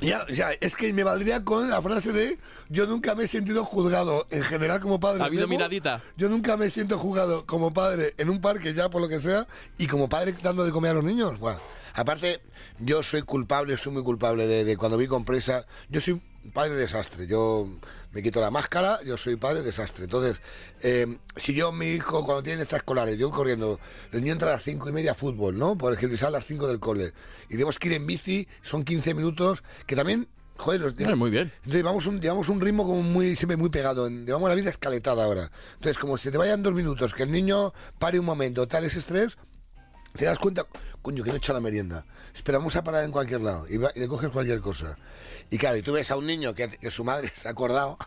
Ya, sea, es que me valdría con la frase de yo nunca me he sentido juzgado en general como padre. ¿Ha habido miradita? Yo nunca me siento juzgado como padre en un parque ya por lo que sea y como padre dando de comer a los niños. Buah. Aparte, yo soy culpable, soy muy culpable de, de cuando vi con presa. Yo soy padre desastre. Yo me quito la máscara, yo soy padre desastre. Entonces, eh, si yo, mi hijo, cuando tiene extraescolares, yo corriendo, el niño entra a las cinco y media a fútbol, ¿no? Por ejemplo, y sale a las 5 del cole. Y tenemos que ir en bici, son 15 minutos, que también, joder, los Eh, muy bien. entonces llevamos un, llevamos un ritmo como muy, siempre muy pegado. llevamos la vida escaletada ahora. Entonces, como si te vayan dos minutos, que el niño pare un momento, tal ese estrés, te das cuenta, coño, que no he hecho la merienda. Espera, vamos a parar en cualquier lado y, va- y le coges cualquier cosa. Y claro, y tú ves a un niño que, que su madre se ha acordado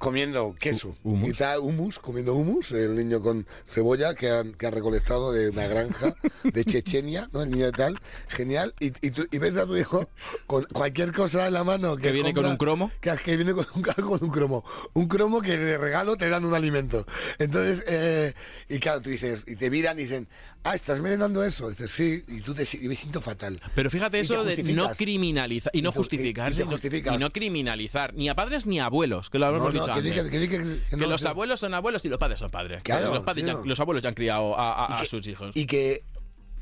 comiendo queso Hummus. y tal, humus, comiendo humus, el niño con cebolla que han, que han recolectado de una granja de Chechenia, ¿no? El niño de tal, genial. Y, y, tú- y ves a tu hijo con cualquier cosa en la mano que, ¿Que viene con un cromo? que, que viene con un, con un cromo. Un cromo que de regalo te dan un alimento. Entonces, eh, y claro, tú dices, y te miran y dicen, ah, ¿estás merendando eso? Y dices, sí, y tú te y me siento fatal. Pero fíjate Y eso de no criminalizar y no Y justificar y no criminalizar ni a padres ni a abuelos, que lo No, hemos no, dicho que, no, los abuelos son abuelos y los padres son padres. Claro, los, padres ya- tío. los abuelos ya han criado a, a- a que- sus hijos. Y que.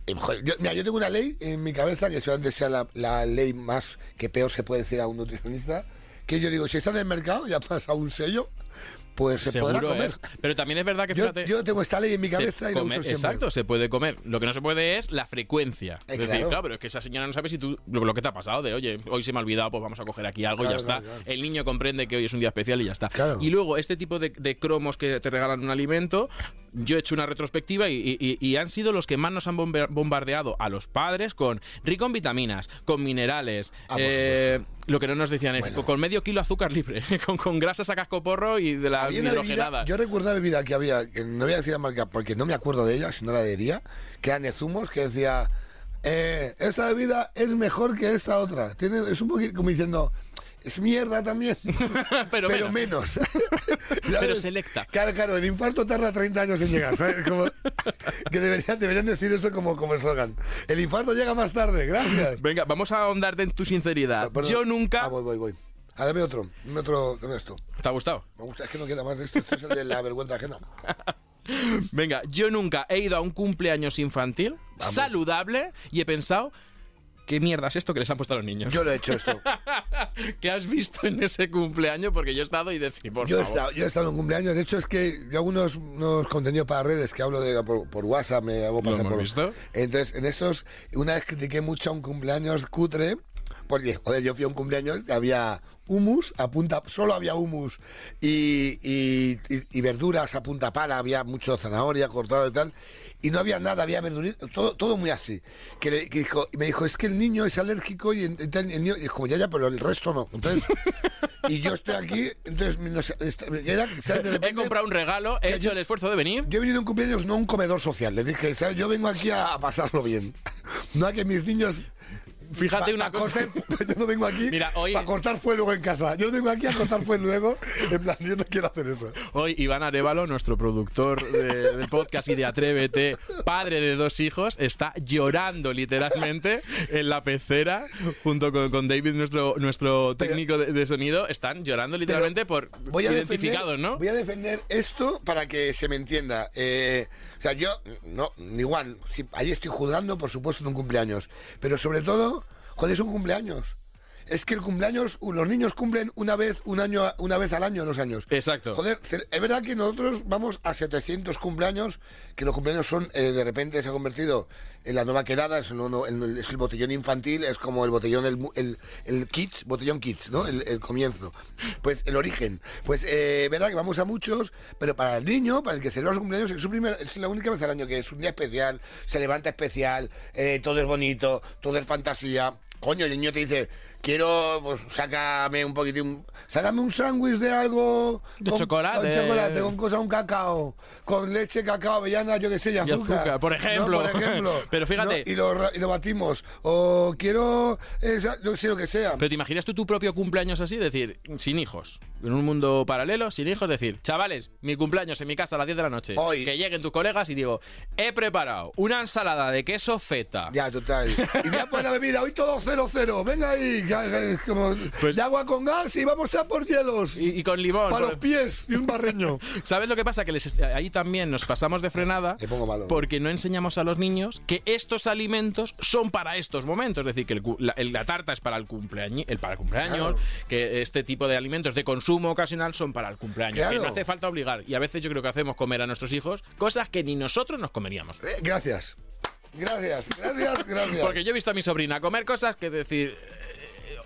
eh, yo, mira, yo tengo una ley en mi cabeza que seguramente sea la, la ley más que peor se puede decir a un nutricionista. Que yo digo, si está en el mercado, ya pasa un sello, pues se Seguro, podrá comer. ¿eh? Pero también es verdad que fíjate. yo tengo esta ley en mi cabeza y la come- uso siempre. Exacto, se puede comer. Lo que no se puede es la frecuencia. Eh, es decir, claro. claro, pero es que esa señora no sabe si tú lo, lo que te ha pasado de, oye, hoy se me ha olvidado, pues vamos a coger aquí algo y ya está. claro. El niño comprende que hoy es un día especial y ya está. Y luego este tipo de, de cromos que te regalan un alimento, yo he hecho una retrospectiva y, y- y han sido los que más nos han bombardeado a los padres con rico en vitaminas, con minerales. Ah, eh, lo que no nos decían es Bueno. con medio kilo azúcar libre, con, con grasas a cascoporro y de las una bebida, hidrogenadas. yo recuerdo una bebida que había, que no voy a decir la marca porque no me acuerdo de ella, si no la diría, que eran de zumos, que decía, eh, esta bebida es mejor que esta otra. Tiene, es un poquito como diciendo, es mierda también, Pero pero, menos. Pero selecta. Claro, claro, el infarto tarda 30 años en llegar, ¿sabes? Como, que deberían, deberían decir eso como, como eslogan. El infarto llega más tarde, gracias. Venga, vamos a ahondar en tu sinceridad. Yo nunca. Ah, voy, voy, voy. Ah, dame otro, dame otro, dame esto. ¿Te ha gustado? Me gusta, es que no queda más de esto, esto es el de la vergüenza ajena. Venga, yo nunca he ido a un cumpleaños infantil saludable y he pensado. ¿Qué mierda es esto que les han puesto a los niños? Yo lo he hecho esto. ¿Qué has visto en ese cumpleaños? Porque yo he estado y decir, por Yo he, favor. estado, yo he estado en cumpleaños. De hecho, es que yo hago unos, unos contenidos para redes que hablo de, por, por WhatsApp, me hago pasar hemos por. visto. Entonces, en estos, una vez critiqué mucho a un cumpleaños cutre, porque, joder, yo fui a un cumpleaños había humus a punta, solo había humus y, y, y- y verduras a punta pala, había mucho zanahoria cortado y tal. Y no había nada, había verduritas, todo, todo muy así. Que, le- que dijo, y me dijo, es que el niño es alérgico y, el niño, y es como, ya, ya, pero el resto no. Entonces, y yo estoy aquí, entonces, no sé, esta- era, ¿sabes? De He comprado un regalo, he hecho yo- el esfuerzo de venir. yo he venido a un cumpleaños, no a un comedor social. Les dije, ¿sabes? yo vengo aquí a, a pasarlo bien. No a que mis niños Fíjate Pa- una pa cosa. cortar- yo no vengo aquí Mira, hoy- para cortar fuego en casa. Yo no vengo aquí a cortar fuego luego. En plan, yo no quiero hacer eso. Hoy Iván Arevalo, nuestro productor de- del podcast y de Atrévete, padre de dos hijos, está llorando literalmente en la pecera junto con, con David, nuestro, nuestro técnico de, de sonido. Están llorando literalmente por Voy a identificados, defender, ¿no? Voy a defender esto para que se me entienda. Eh, o sea, yo, no, igual, si, ahí estoy juzgando, por supuesto, en un cumpleaños. Pero sobre todo, joder, es un cumpleaños. Es que el cumpleaños, los niños cumplen una vez, un año, una vez al año, los años. Exacto. Joder, es verdad que nosotros vamos a 700 cumpleaños, que los cumpleaños son, eh, de repente se ha convertido en la nueva quedada, es, no- no, el, es el botellón infantil, es como el botellón, el, el, el kids, botellón kids, ¿no? El, el comienzo. Pues el origen. Pues eh, verdad que vamos a muchos, pero para el niño, para el que celebra su cumpleaños, es, su primer, es la única vez al año que es un día especial, se levanta especial, eh, todo es bonito, todo es fantasía. Coño, el niño te dice, quiero, pues sácame un poquitín, sácame un sándwich de algo... De con- chocolate. Con chocolate, con cosa, un cacao, con leche, cacao, avellana, yo qué sé, y Y azúcar. por ¿no? ejemplo. Por ejemplo. Pero fíjate. ¿no? Y, lo, y lo batimos. O quiero, esa, yo sé, lo que sea. Pero te imaginas tú tu propio cumpleaños así, decir, sin hijos, en un mundo paralelo, sin hijos, decir, chavales, mi cumpleaños en mi casa a las 10 de la noche, Hoy. que lleguen tus colegas y digo, he preparado una ensalada de queso feta. Ya, total. Y voy a poner la bebida, hoy todo cero, cero. Venga ahí, como Pues- de agua con gas y vamos a por hielos. Y, y con limón. para los pies y un barreño. ¿Sabes lo que pasa? Que les ahí también nos pasamos de frenada pongo malo. porque no enseñamos a los niños que estos alimentos son para estos momentos. Es decir, que el la, tarta es para el cumpleaños, el para el cumpleaños, Claro. que este tipo de alimentos de consumo ocasional son para el cumpleaños. Claro. Que no hace falta obligar. Y a veces yo creo que hacemos comer a nuestros hijos cosas que ni nosotros nos comeríamos. Eh, gracias. Gracias, gracias, gracias. Porque yo he visto a mi sobrina comer cosas que decir.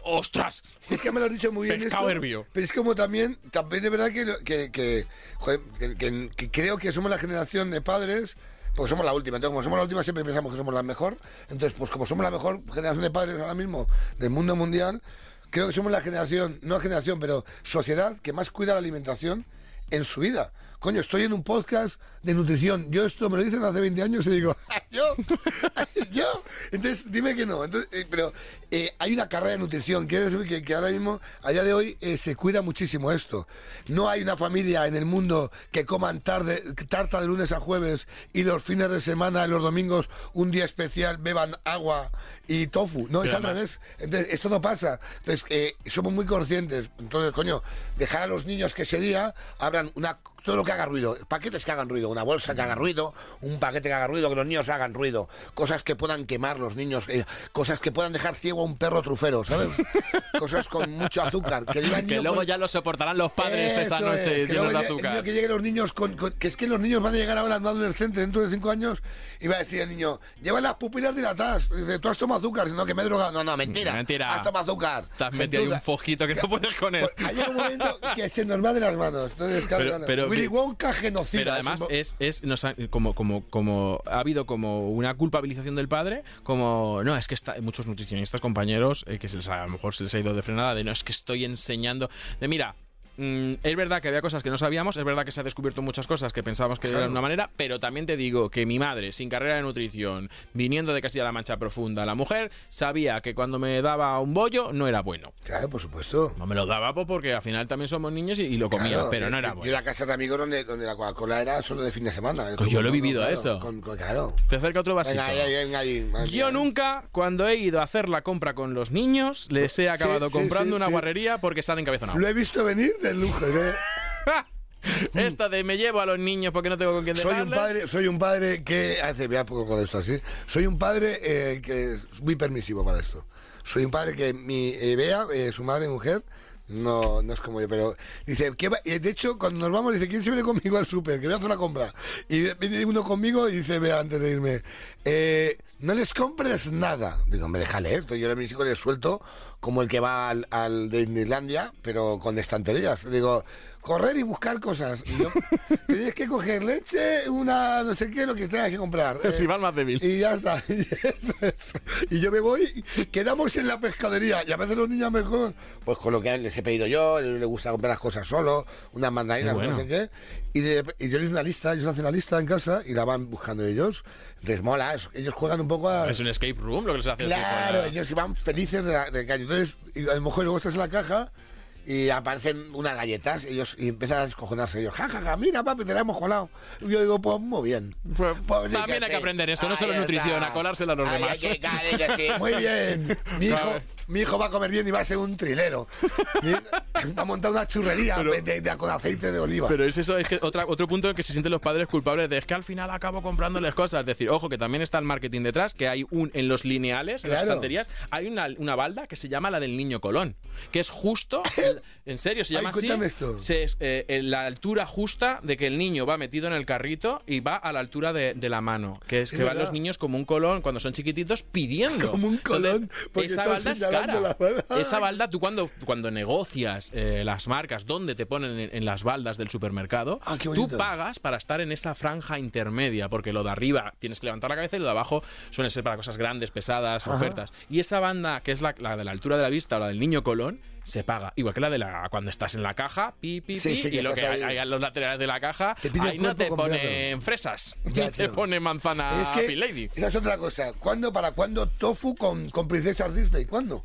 ¡Ostras! Es que me lo has dicho muy bien. Pescado esto, hervido. Pero es como también, también es verdad que, que, que, joder, que- que- que creo que somos la generación de padres, porque somos la última. Entonces, como somos la última, siempre pensamos que somos la mejor. Entonces, pues como somos la mejor generación de padres ahora mismo del mundo mundial, creo que somos la generación, no generación, pero sociedad que más cuida la alimentación en su vida. Coño, estoy en un podcast de nutrición. Yo esto me lo dicen hace 20 años y digo, ¿yo? ¿Yo? Entonces, dime que no. Entonces, eh, pero eh, hay una carrera de nutrición. Quiere decir que, que ahora mismo, a día de hoy, eh, se cuida muchísimo esto. No hay una familia en el mundo que coman tarde, tarta de lunes a jueves y los fines de semana, los domingos, un día especial, beban agua y tofu. No, es Pero al además- revés. Entonces, esto no pasa. Entonces, eh, somos muy conscientes. Entonces, coño, dejar a los niños que ese día abran una todo lo que haga ruido, paquetes que hagan ruido, una bolsa que haga ruido, un paquete que haga ruido, que los niños hagan ruido, cosas que puedan quemar los niños, eh, cosas que puedan dejar ciego a un perro trufero, ¿sabes? cosas con mucho azúcar. Que, diga Que luego con- ya lo soportarán los padres esa Eso noche es, que luego azúcar. niño que lleguen los niños con, con- que es que los niños van a llegar ahora no adolescentes dentro de cinco años y va a decir el niño lleva las pupilas dilatadas dice tú has tomado azúcar sino que me he drogado no no mentira Mentira. has tomado azúcar has metido ahí un fojito que no puedes con él. Pues, hay un momento que se nos va de las manos entonces claro, Pero- pero Willy Wonka genocida Pero además es, es nos ha- como, como, como ha habido como una culpabilización del padre, como no, es que está, muchos nutricionistas, compañeros, eh, que se les ha- a lo mejor se les ha ido de frenada, de no, es que estoy enseñando, de mira. Mm, es verdad que había cosas que no sabíamos, es verdad que se ha descubierto muchas cosas que pensábamos que eran de una manera, pero también te digo que mi madre, sin carrera de nutrición, viniendo de Castilla-La Mancha profunda, la mujer sabía que cuando me daba un bollo no era bueno. claro por supuesto No me lo daba pues, porque al final también somos niños y, y lo comía, Claro, pero no yo- era yo bueno. la casa de amigos donde, donde la Coca-Cola era solo de fin de semana Pues yo lo he vivido claro, eso. con- con- claro Te acerca otro vasito. venga venga Yo nunca, cuando he ido a hacer la compra con los niños, les he acabado sí, comprando sí, una guarrería porque salen cabezonados. lo he visto venir del lujo ¿eh? Esta de me llevo a los niños porque no tengo con quién soy un padre soy un padre que hace vea poco con esto así soy un padre eh, que es muy permisivo para esto soy un padre que mi eh, Bea eh, su madre mujer no, no es como yo, pero dice, ¿qué va? Y de hecho, cuando nos vamos, dice, ¿quién se viene conmigo al súper? Que voy a hacer la compra. Y viene uno conmigo y dice, vea, antes de irme, eh, no les compres nada. Digo, hombre, déjale esto. Yo a mis hijos les suelto como el que va al, al de pero con estanterías. Digo, correr y buscar cosas. Y yo, tienes que coger leche, una no sé qué, lo que tengas que comprar. El Eh, rival más débil. y ya está. Y, eso es. Y yo me voy, quedamos en la pescadería. Y a veces los niños mejor, pues con lo que les he pedido yo, le gusta comprar las cosas solo, unas mandarinas, bueno. no sé qué. Y, de- y yo les doy una lista, ellos hacen la lista en casa y la van buscando ellos. Les mola, ellos juegan un poco a... Es un escape room lo que les hace. Claro, ellos iban felices de la de calle. Entonces, y a lo mejor luego estás en la caja y aparecen unas galletas ellos y empiezan a descojonarse. Ellos, ja, ja, ja, mira, papi, te la hemos colado. Y yo digo, pues muy bien. Pues, Pues, sí también hay que aprender eso, no solo nutrición, a colársela a los demás. hay que- claro, que sí. Muy bien. Mi hijo, mi hijo va a comer bien y va a ser un trilero. Va a montar una churrería de- de- con aceite de oliva. Pero es eso, es que otra, otro punto en que se sienten los padres culpables de es que al final acabo comprándoles cosas. Es decir, ojo, que también está el marketing detrás, que hay un en los lineales, en las estanterías, hay una, una balda que se llama la del niño Colón, que es justo, el- en serio, se Ay, llama así. esto. se es, eh, en la altura justa de que el niño va metido en el carrito y va a la altura de, de la mano. Que es, Es que van los niños como un colón cuando son chiquititos pidiendo. Como un colón, Entonces, esa balda es señalando cara. la balda. Esa balda, tú cuando, cuando negocias eh, las marcas, donde te ponen en, en las baldas del supermercado, Ah, tú pagas para estar en esa franja intermedia, porque lo de arriba tienes que levantar la cabeza y lo de abajo suele ser para cosas grandes, pesadas, ofertas. Y esa banda, que es la, la de la altura de la vista o la del niño colón, se paga. Igual que la de la cuando estás en la caja, pi, pi, Sí, pi, sí, y lo que hay, hay a los laterales de la caja, Te ahí no te completo. ponen fresas, Ya, te tío. pone manzana es que Pin Lady. esa es otra cosa. ¿Cuándo, para cuándo tofu con, con princesas Disney? ¿Cuándo?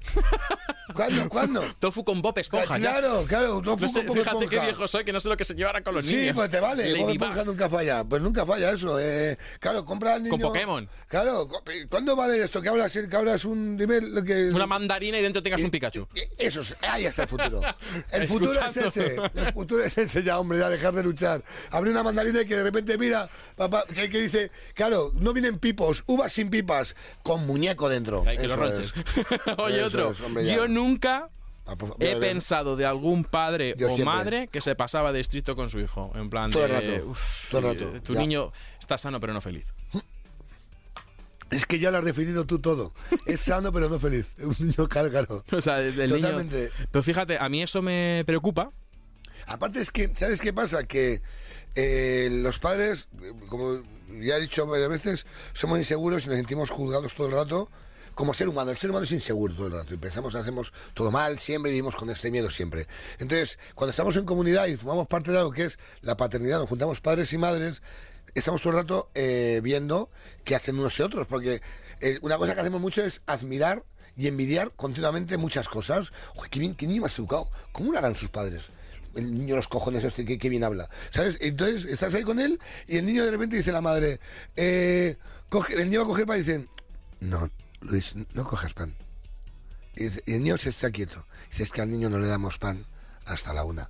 ¿Cuándo? ¿Cuándo? Tofu con Bob Esponja. ya. claro, claro, tofu No sé, con Bob fíjate qué Esponja. viejo soy, que no sé lo que se llevarán con los Sí, niños. pues te vale. Bob Ladybug. Esponja nunca falla. Pues nunca falla eso. Eh, claro, compra al niño. Con Pokémon. Claro, ¿cuándo va a haber esto? Que hablas, que hablas un. Dime lo que. Una mandarina y dentro tengas un Pikachu. Eso es, ahí está el futuro. El futuro es ese. El futuro es ese ya, hombre, ya dejar de luchar. Abrir una mandarina y que de repente, mira, papá, que, que dice, claro, no vienen pipos, uvas sin pipas, con muñeco dentro. Ay, que lo ronches. es. Oye, Eso otro. es, hombre, ya. Yo nunca Ah, pues, he pensado de algún padre Yo o siempre. madre que se pasaba de estricto con su hijo. En plan Todo el de. rato, "Uf, todo el eh, rato, Tu ya. niño está sano pero no feliz. Es que ya lo has definido tú todo. Es sano pero no feliz. Un niño cárgaro. O sea, el niño. Totalmente. Pero fíjate, a mí eso me preocupa. Aparte es que, ¿sabes qué pasa? Que eh, los padres, como ya he dicho varias veces, somos inseguros y nos sentimos juzgados todo el rato. Como ser humano, el ser humano es inseguro todo el rato y pensamos que hacemos todo mal siempre y vivimos con este miedo siempre. Entonces, cuando estamos en comunidad y formamos parte de algo que es la paternidad, nos juntamos padres y madres, estamos todo el rato eh, viendo qué hacen unos y otros, porque eh, una cosa que hacemos mucho es admirar y envidiar continuamente muchas cosas. Uy, qué, bien, qué niño más educado. ¿Cómo lo harán sus padres? El niño los cojones, este, qué bien habla. ¿Sabes? Entonces estás ahí con él y el niño de repente dice la madre, eh, coge, el niño va a coger pan y dicen, no, Luis, no cojas pan. Y, dice- y el niño se está quieto. Dice, es que al niño no le damos pan hasta la una.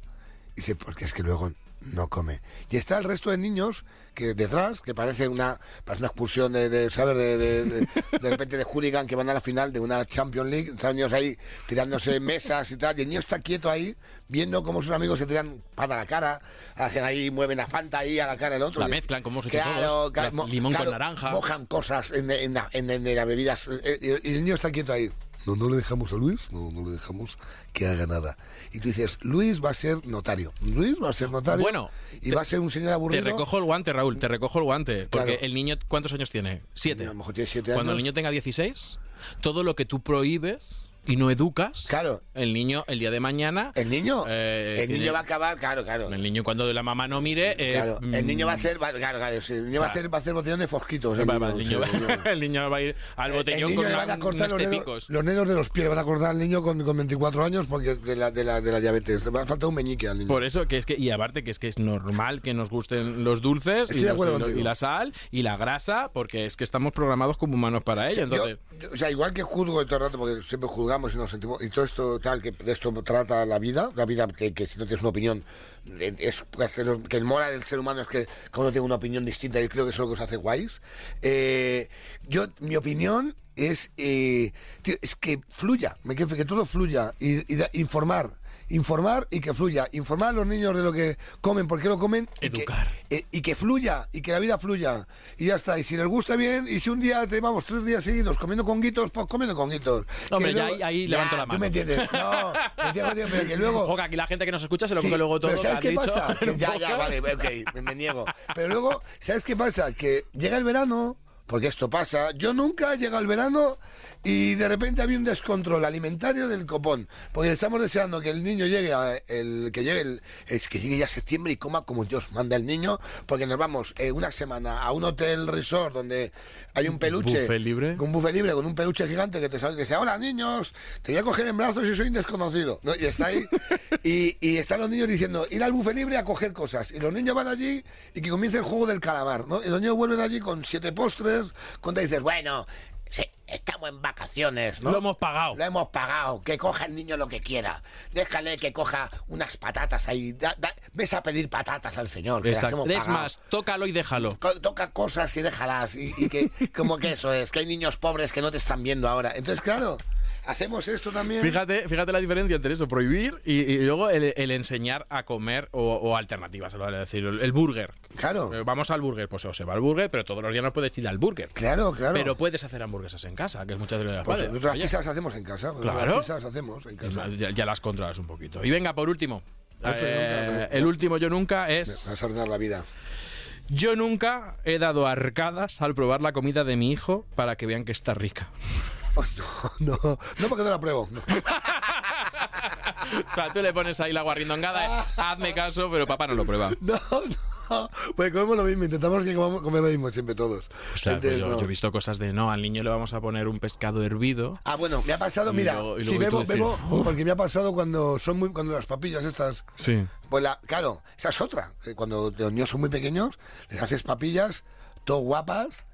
Dice, porque es que luego no come. Y está el resto de niños que detrás, que parece una, parece una expulsión de, de ¿sabes? De, de, de- de repente de hooligan que van a la final de una Champions League, están niños ahí tirándose mesas y tal, y el niño está quieto ahí, viendo cómo sus amigos se tiran pan a la cara, hacen ahí, mueven la fanta ahí a la cara del otro. La Y- mezclan, como hecho claro, limón con naranja. Mojan cosas en, en en- en las bebidas, eh, y, y el niño está quieto ahí. No, no le dejamos a Luis, no, no le dejamos que haga nada. Y tú dices, Luis va a ser notario. Luis va a ser notario. Bueno, y va a ser un señor Te aburrido. recojo el guante, Raúl, te recojo el guante. Porque Claro. el niño, ¿cuántos años tiene? Siete. A lo mejor tiene siete Cuando el años. niño tenga 16, todo lo que tú prohíbes y no educas, Claro. el niño el día de mañana... El niño, Eh, el tiene- niño va a acabar, claro, claro. El niño cuando la mamá no mire... eh, Claro, el mm, niño va a hacer, va- claro, claro, sí, el niño va a hacer, va a hacer botellón de fosquitos. va- va, el, niño, el niño. el niño va a ir al botellón el niño con le van a cortar los tepicos. los dedos de los pies, le van a cortar al niño con, con 24 años porque de la, de, la, de la diabetes. Le va a faltar un meñique al niño. Por eso, que es que, y aparte que es que es normal que nos gusten los dulces y, los- y la sal y la grasa, porque es que estamos programados como humanos para ello. Yo- Entonces, yo- o sea, igual que juzgo todo el rato, porque siempre juzgamos y nos sentimos, y todo esto tal, que de esto trata la vida, la vida que, que si no tienes una opinión, eh, es que el mola del ser humano es que cada uno tiene una opinión distinta y creo que eso es lo que os hace guays. Eh, yo, mi opinión es, eh, es que fluya, me quiero que todo fluya y, informar informar y que fluya. Informar a los niños de lo que comen, por qué lo comen. y que- Educar. eh, Y que, fluya, y que la vida fluya. Y ya está. Y si les gusta bien, y si un día te vamos tres días seguidos comiendo conguitos, pues comiendo conguitos. Hombre, Que ya ahí- levanto la Tú mano. me entiendes. No, me entiendes, pero que luego. Que aquí la gente que nos escucha se lo Sí, come luego todo pero ¿sabes qué dicho. pasa? ya, ya, vale, ok, me, me niego. Pero luego, ¿sabes qué pasa? Que llega el verano, porque esto pasa. Yo nunca he llegado el verano y de repente había un descontrol alimentario del copón. Porque estamos deseando que el niño llegue, a el, que llegue el, es que llegue ya septiembre y coma como Dios manda el niño, porque nos vamos eh, una semana a un hotel resort donde hay un peluche. Buffet libre. Un buffet libre con un peluche gigante que te sale y dice, hola niños, te voy a coger en brazos y soy un desconocido. ¿no? Y está ahí. y, y están los niños diciendo, ir al buffet libre a coger cosas. Y los niños van allí y que comienza el juego del calamar. ¿no? Y los niños vuelven allí con siete postres, cuando dices, bueno, sí, estamos en vacaciones. ¿no? Lo hemos pagado. Lo hemos pagado, que coja el niño lo que quiera. Déjale que coja unas patatas ahí. Da- da- ves a pedir patatas al señor. Que las hemos Es más, tócalo y déjalo. co- toca cosas y déjalas y, y que como que eso es que hay niños pobres que no te están viendo ahora entonces claro hacemos esto también Fíjate, fíjate la diferencia entre eso, prohibir y, y luego el, el enseñar a comer o, o alternativas, se lo vale decir. El, el burger. claro Eh, Vamos al burger, pues o se va al burger, pero todos los días no puedes ir al burger. claro claro Pero puedes hacer hamburguesas en casa, que es muchas de las pues vale, nosotros las pizzas las hacemos en casa Claro. las pizzas hacemos en casa ya, ya las controlas un poquito. Y venga, por último. Ay, pues Eh, nunca, el último yo nunca me es... vas a ordenar la vida Yo nunca he dado arcadas al probar la comida de mi hijo para que vean que está rica. Oh, no no no porque no la pruebo no. O sea, tú le pones ahí la guarrindongada, eh, hazme caso, pero papá no lo prueba. no no pues comemos lo mismo intentamos que comamos- comer lo mismo siempre todos O sea, pues Entonces, yo, no. yo he visto cosas de no, al niño le vamos a poner un pescado hervido. Ah, bueno, me ha pasado, mira, luego- si bebo, decir, bebo, porque me ha pasado cuando son muy, cuando las papillas estas, Sí. Pues la, claro, esa es otra. que Cuando los niños son muy pequeños, les haces papillas, todo guapas,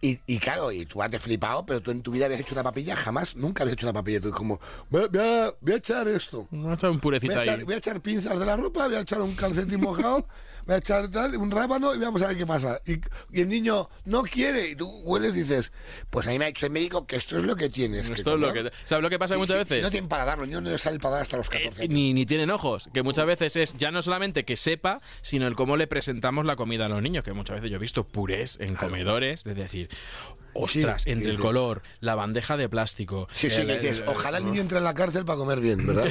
y, y claro, y tú has de flipado, pero tú en tu vida habías hecho una papilla, jamás, nunca habías hecho una papilla. Tú como, voy, a- voy a, voy a echar esto. Vamos a echar un Voy purecito a, echar, ahí. voy a echar pinzas de la ropa, voy a echar un calcetín mojado, voy a echar tal, un rábano y vamos a ver qué pasa. Y, y el niño no quiere, y tú hueles y dices, pues a mí me ha dicho el médico que esto es lo que tienes. que Esto es lo comer". que. ¿Sabes lo que pasa Sí, muchas sí, veces? no tienen paladar, los niños no les sale el paladar hasta los 14 Eh, años. ni, ni tienen ojos, que muchas veces es ya no solamente que sepa, sino el cómo le presentamos la comida a los niños, que muchas veces yo he visto purés en comedores, de decir, ostras, Sí, entre sí, el sí. color, la bandeja de plástico. Sí, sí, el- ojalá el niño entre en la cárcel para comer bien, ¿verdad?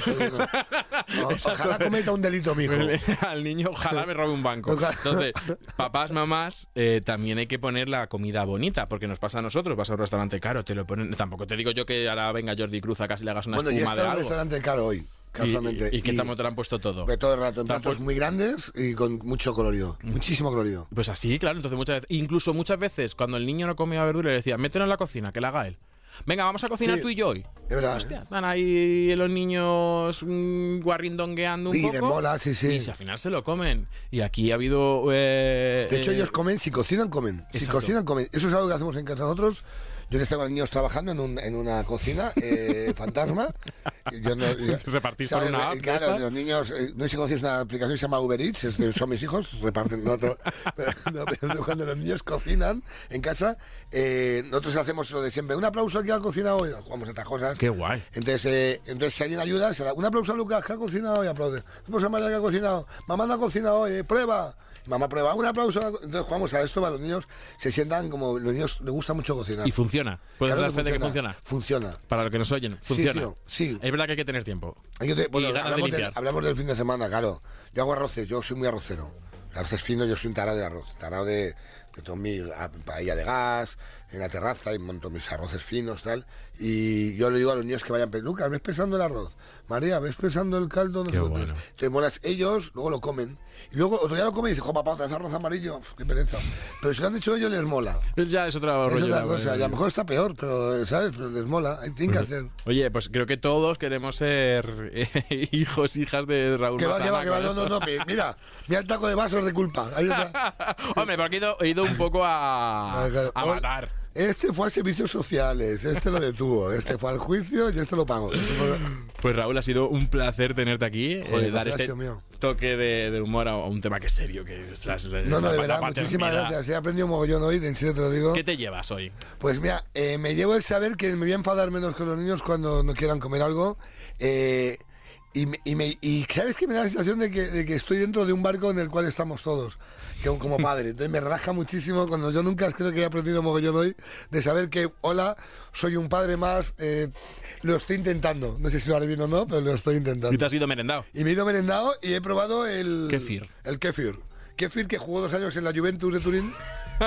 O- ojalá cometa un delito, mijo. al niño ojalá me robe un banco. Entonces, papás, mamás, eh, también hay que poner la comida bonita, porque nos pasa a nosotros, vas a un restaurante caro, te lo ponen, tampoco te digo yo que ahora venga Jordi Cruz a casi le hagas una Bueno, yo espuma de en un algo. restaurante caro hoy, casualmente. y, y que te te lo han puesto todo. de todo el rato, en platos muy grandes y con mucho colorido, muchísimo colorido. Pues así, claro, entonces muchas veces, incluso muchas veces cuando el niño no comía verdura le decía, mételo en la cocina, que la haga él. Venga, vamos a cocinar Sí. tú y yo hoy. Es verdad. Hostia, ¿eh? están ahí los niños mm, guarrindongueando un Y poco. les mola, sí, sí. Y si al final se lo comen. Y aquí ha habido... eh, De hecho, eh, ellos comen, si cocinan, comen. Si cocinan, comen. Eso es algo que hacemos en casa nosotros. Yo les tengo a los niños trabajando en, un- en una cocina eh, fantasma. Yo no- yo- Repartís una app de Claro, los niños, eh, no sé si conocéis una aplicación que se llama Uber Eats, es que son mis hijos, reparten, no, pero cuando los niños cocinan en casa, eh, nosotros hacemos lo de siempre. Un aplauso aquí al cocinado hoy, jugamos estas cosas. Qué guay. Entonces, eh, entonces si alguien ayuda, se da un aplauso a Lucas que ha cocinado y aplaude. Un aplauso a María que ha cocinado. Mamá no ha cocinado hoy, eh, prueba. Mamá prueba, un aplauso. Entonces jugamos a esto para los niños, se sientan como los niños les gusta mucho cocinar. Y funciona. Puedes Claro de que funciona. Funciona. Para los que nos oyen, funciona. tío, sí. Es verdad que hay que tener tiempo. Hay que te- bueno, y ganas de hablamos, del, limpiar. hablamos del fin de semana, claro. Yo hago arroces, yo soy muy arrocero. Arroces finos, yo soy un tarado de arroz. Tarado de, de todo mi paella de gas, en la terraza, y monto mis arroces finos, tal. Y yo le digo a los niños que vayan, "Pero, Lucas, ves pesando el arroz. María, ves pesando el caldo. No Qué sé qué". bueno. Entonces, molas, ellos luego lo comen. Y luego otro día lo comen y dicen, jo, papá, otra vez arroz amarillo. Uf, qué pereza. Pero si lo han hecho ellos, les mola. Ya es otra Es rollo. otra cosa. Y a lo mejor está peor, pero, ¿sabes? Pero les mola. Hay- que hacer. Oye, pues creo que todos queremos ser eh, hijos, hijas de Raúl Que va, que va, que va. No, no, no. Mira, mira el taco de vasos de culpa. Ahí está. Hombre, porque he ido, he ido un poco a, Ah, a matar. Este fue a servicios sociales, este lo detuvo, este fue al juicio y este lo pagó. Pues Raúl, ha sido un placer tenerte aquí, eh, Joder, dar placer ha este mío. toque de, de humor a, un tema que es serio, que es las- la, No, no, de verdad, muchísimas gracias. He aprendido un mogollón hoy, en serio te lo digo. ¿Qué te llevas hoy? Pues mira, eh, me llevo el saber que me voy a enfadar menos con los niños cuando no quieran comer algo. eh, Y, me- y, me- y sabes que me da la sensación de que, de que estoy dentro de un barco en el cual estamos todos, que, como padre. Entonces me relaja muchísimo cuando yo nunca creo que he aprendido mogollón hoy de saber que, hola, soy un padre más, eh, lo estoy intentando. No sé si lo haré bien o no, pero lo estoy intentando. Y te has ido merendado. Y me he ido merendado y he probado el... Kefir. El kefir. Kefir que jugó dos años en la Juventus de Turín.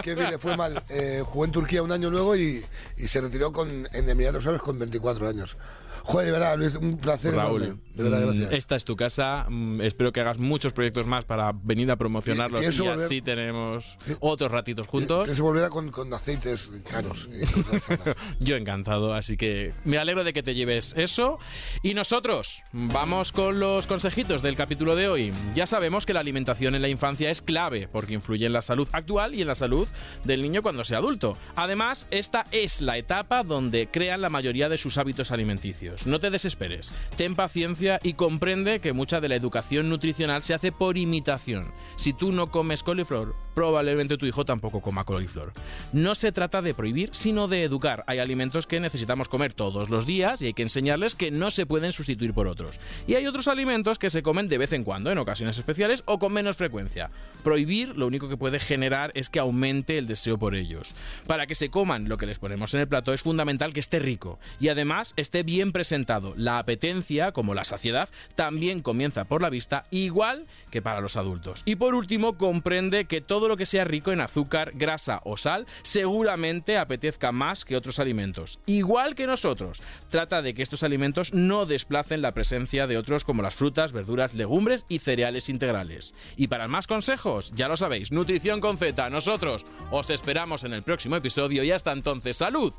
Que le fue mal. Eh, jugó en Turquía un año luego y, y se retiró con, en Emiratos Árabes con 24 años. Joder, de verdad, Luis, un placer. Raúl, enorme. De verdad, mm, gracias. esta es tu casa. mm, Espero que hagas muchos proyectos más para venir a promocionarlos y volver- así tenemos otros ratitos juntos. Que se volverá con, con aceites caros. Yo encantado, así que me alegro de que te lleves eso. Y nosotros vamos con los consejitos del capítulo de hoy. Ya sabemos que la alimentación en la infancia es clave porque influye en la salud actual y en la salud del niño cuando sea adulto. Además, esta es la etapa donde crean la mayoría de sus hábitos alimenticios. No te desesperes, ten paciencia y comprende que mucha de la educación nutricional se hace por imitación. Si tú no comes coliflor, probablemente tu hijo tampoco coma coliflor. No se trata de prohibir, sino de educar. Hay alimentos que necesitamos comer todos los días y hay que enseñarles que no se pueden sustituir por otros. Y hay otros alimentos que se comen de vez en cuando, en ocasiones especiales o con menos frecuencia. Prohibir lo único que puede generar es que aumente el deseo por ellos. Para que se coman lo que les ponemos en el plato es fundamental que esté rico y además esté bien presentado. La apetencia, como la saciedad, también comienza por la vista, igual que para los adultos. Y por último, comprende que todo lo que sea rico en azúcar, grasa o sal seguramente apetezca más que otros alimentos. Igual que nosotros. Trata de que estos alimentos no desplacen la presencia de otros como las frutas, verduras, legumbres y cereales integrales. Y para más consejos, ya lo sabéis, Nutrición con Z. Nosotros os esperamos en el próximo episodio y hasta entonces, salud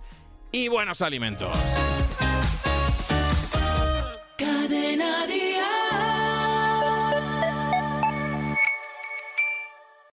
y buenos alimentos. another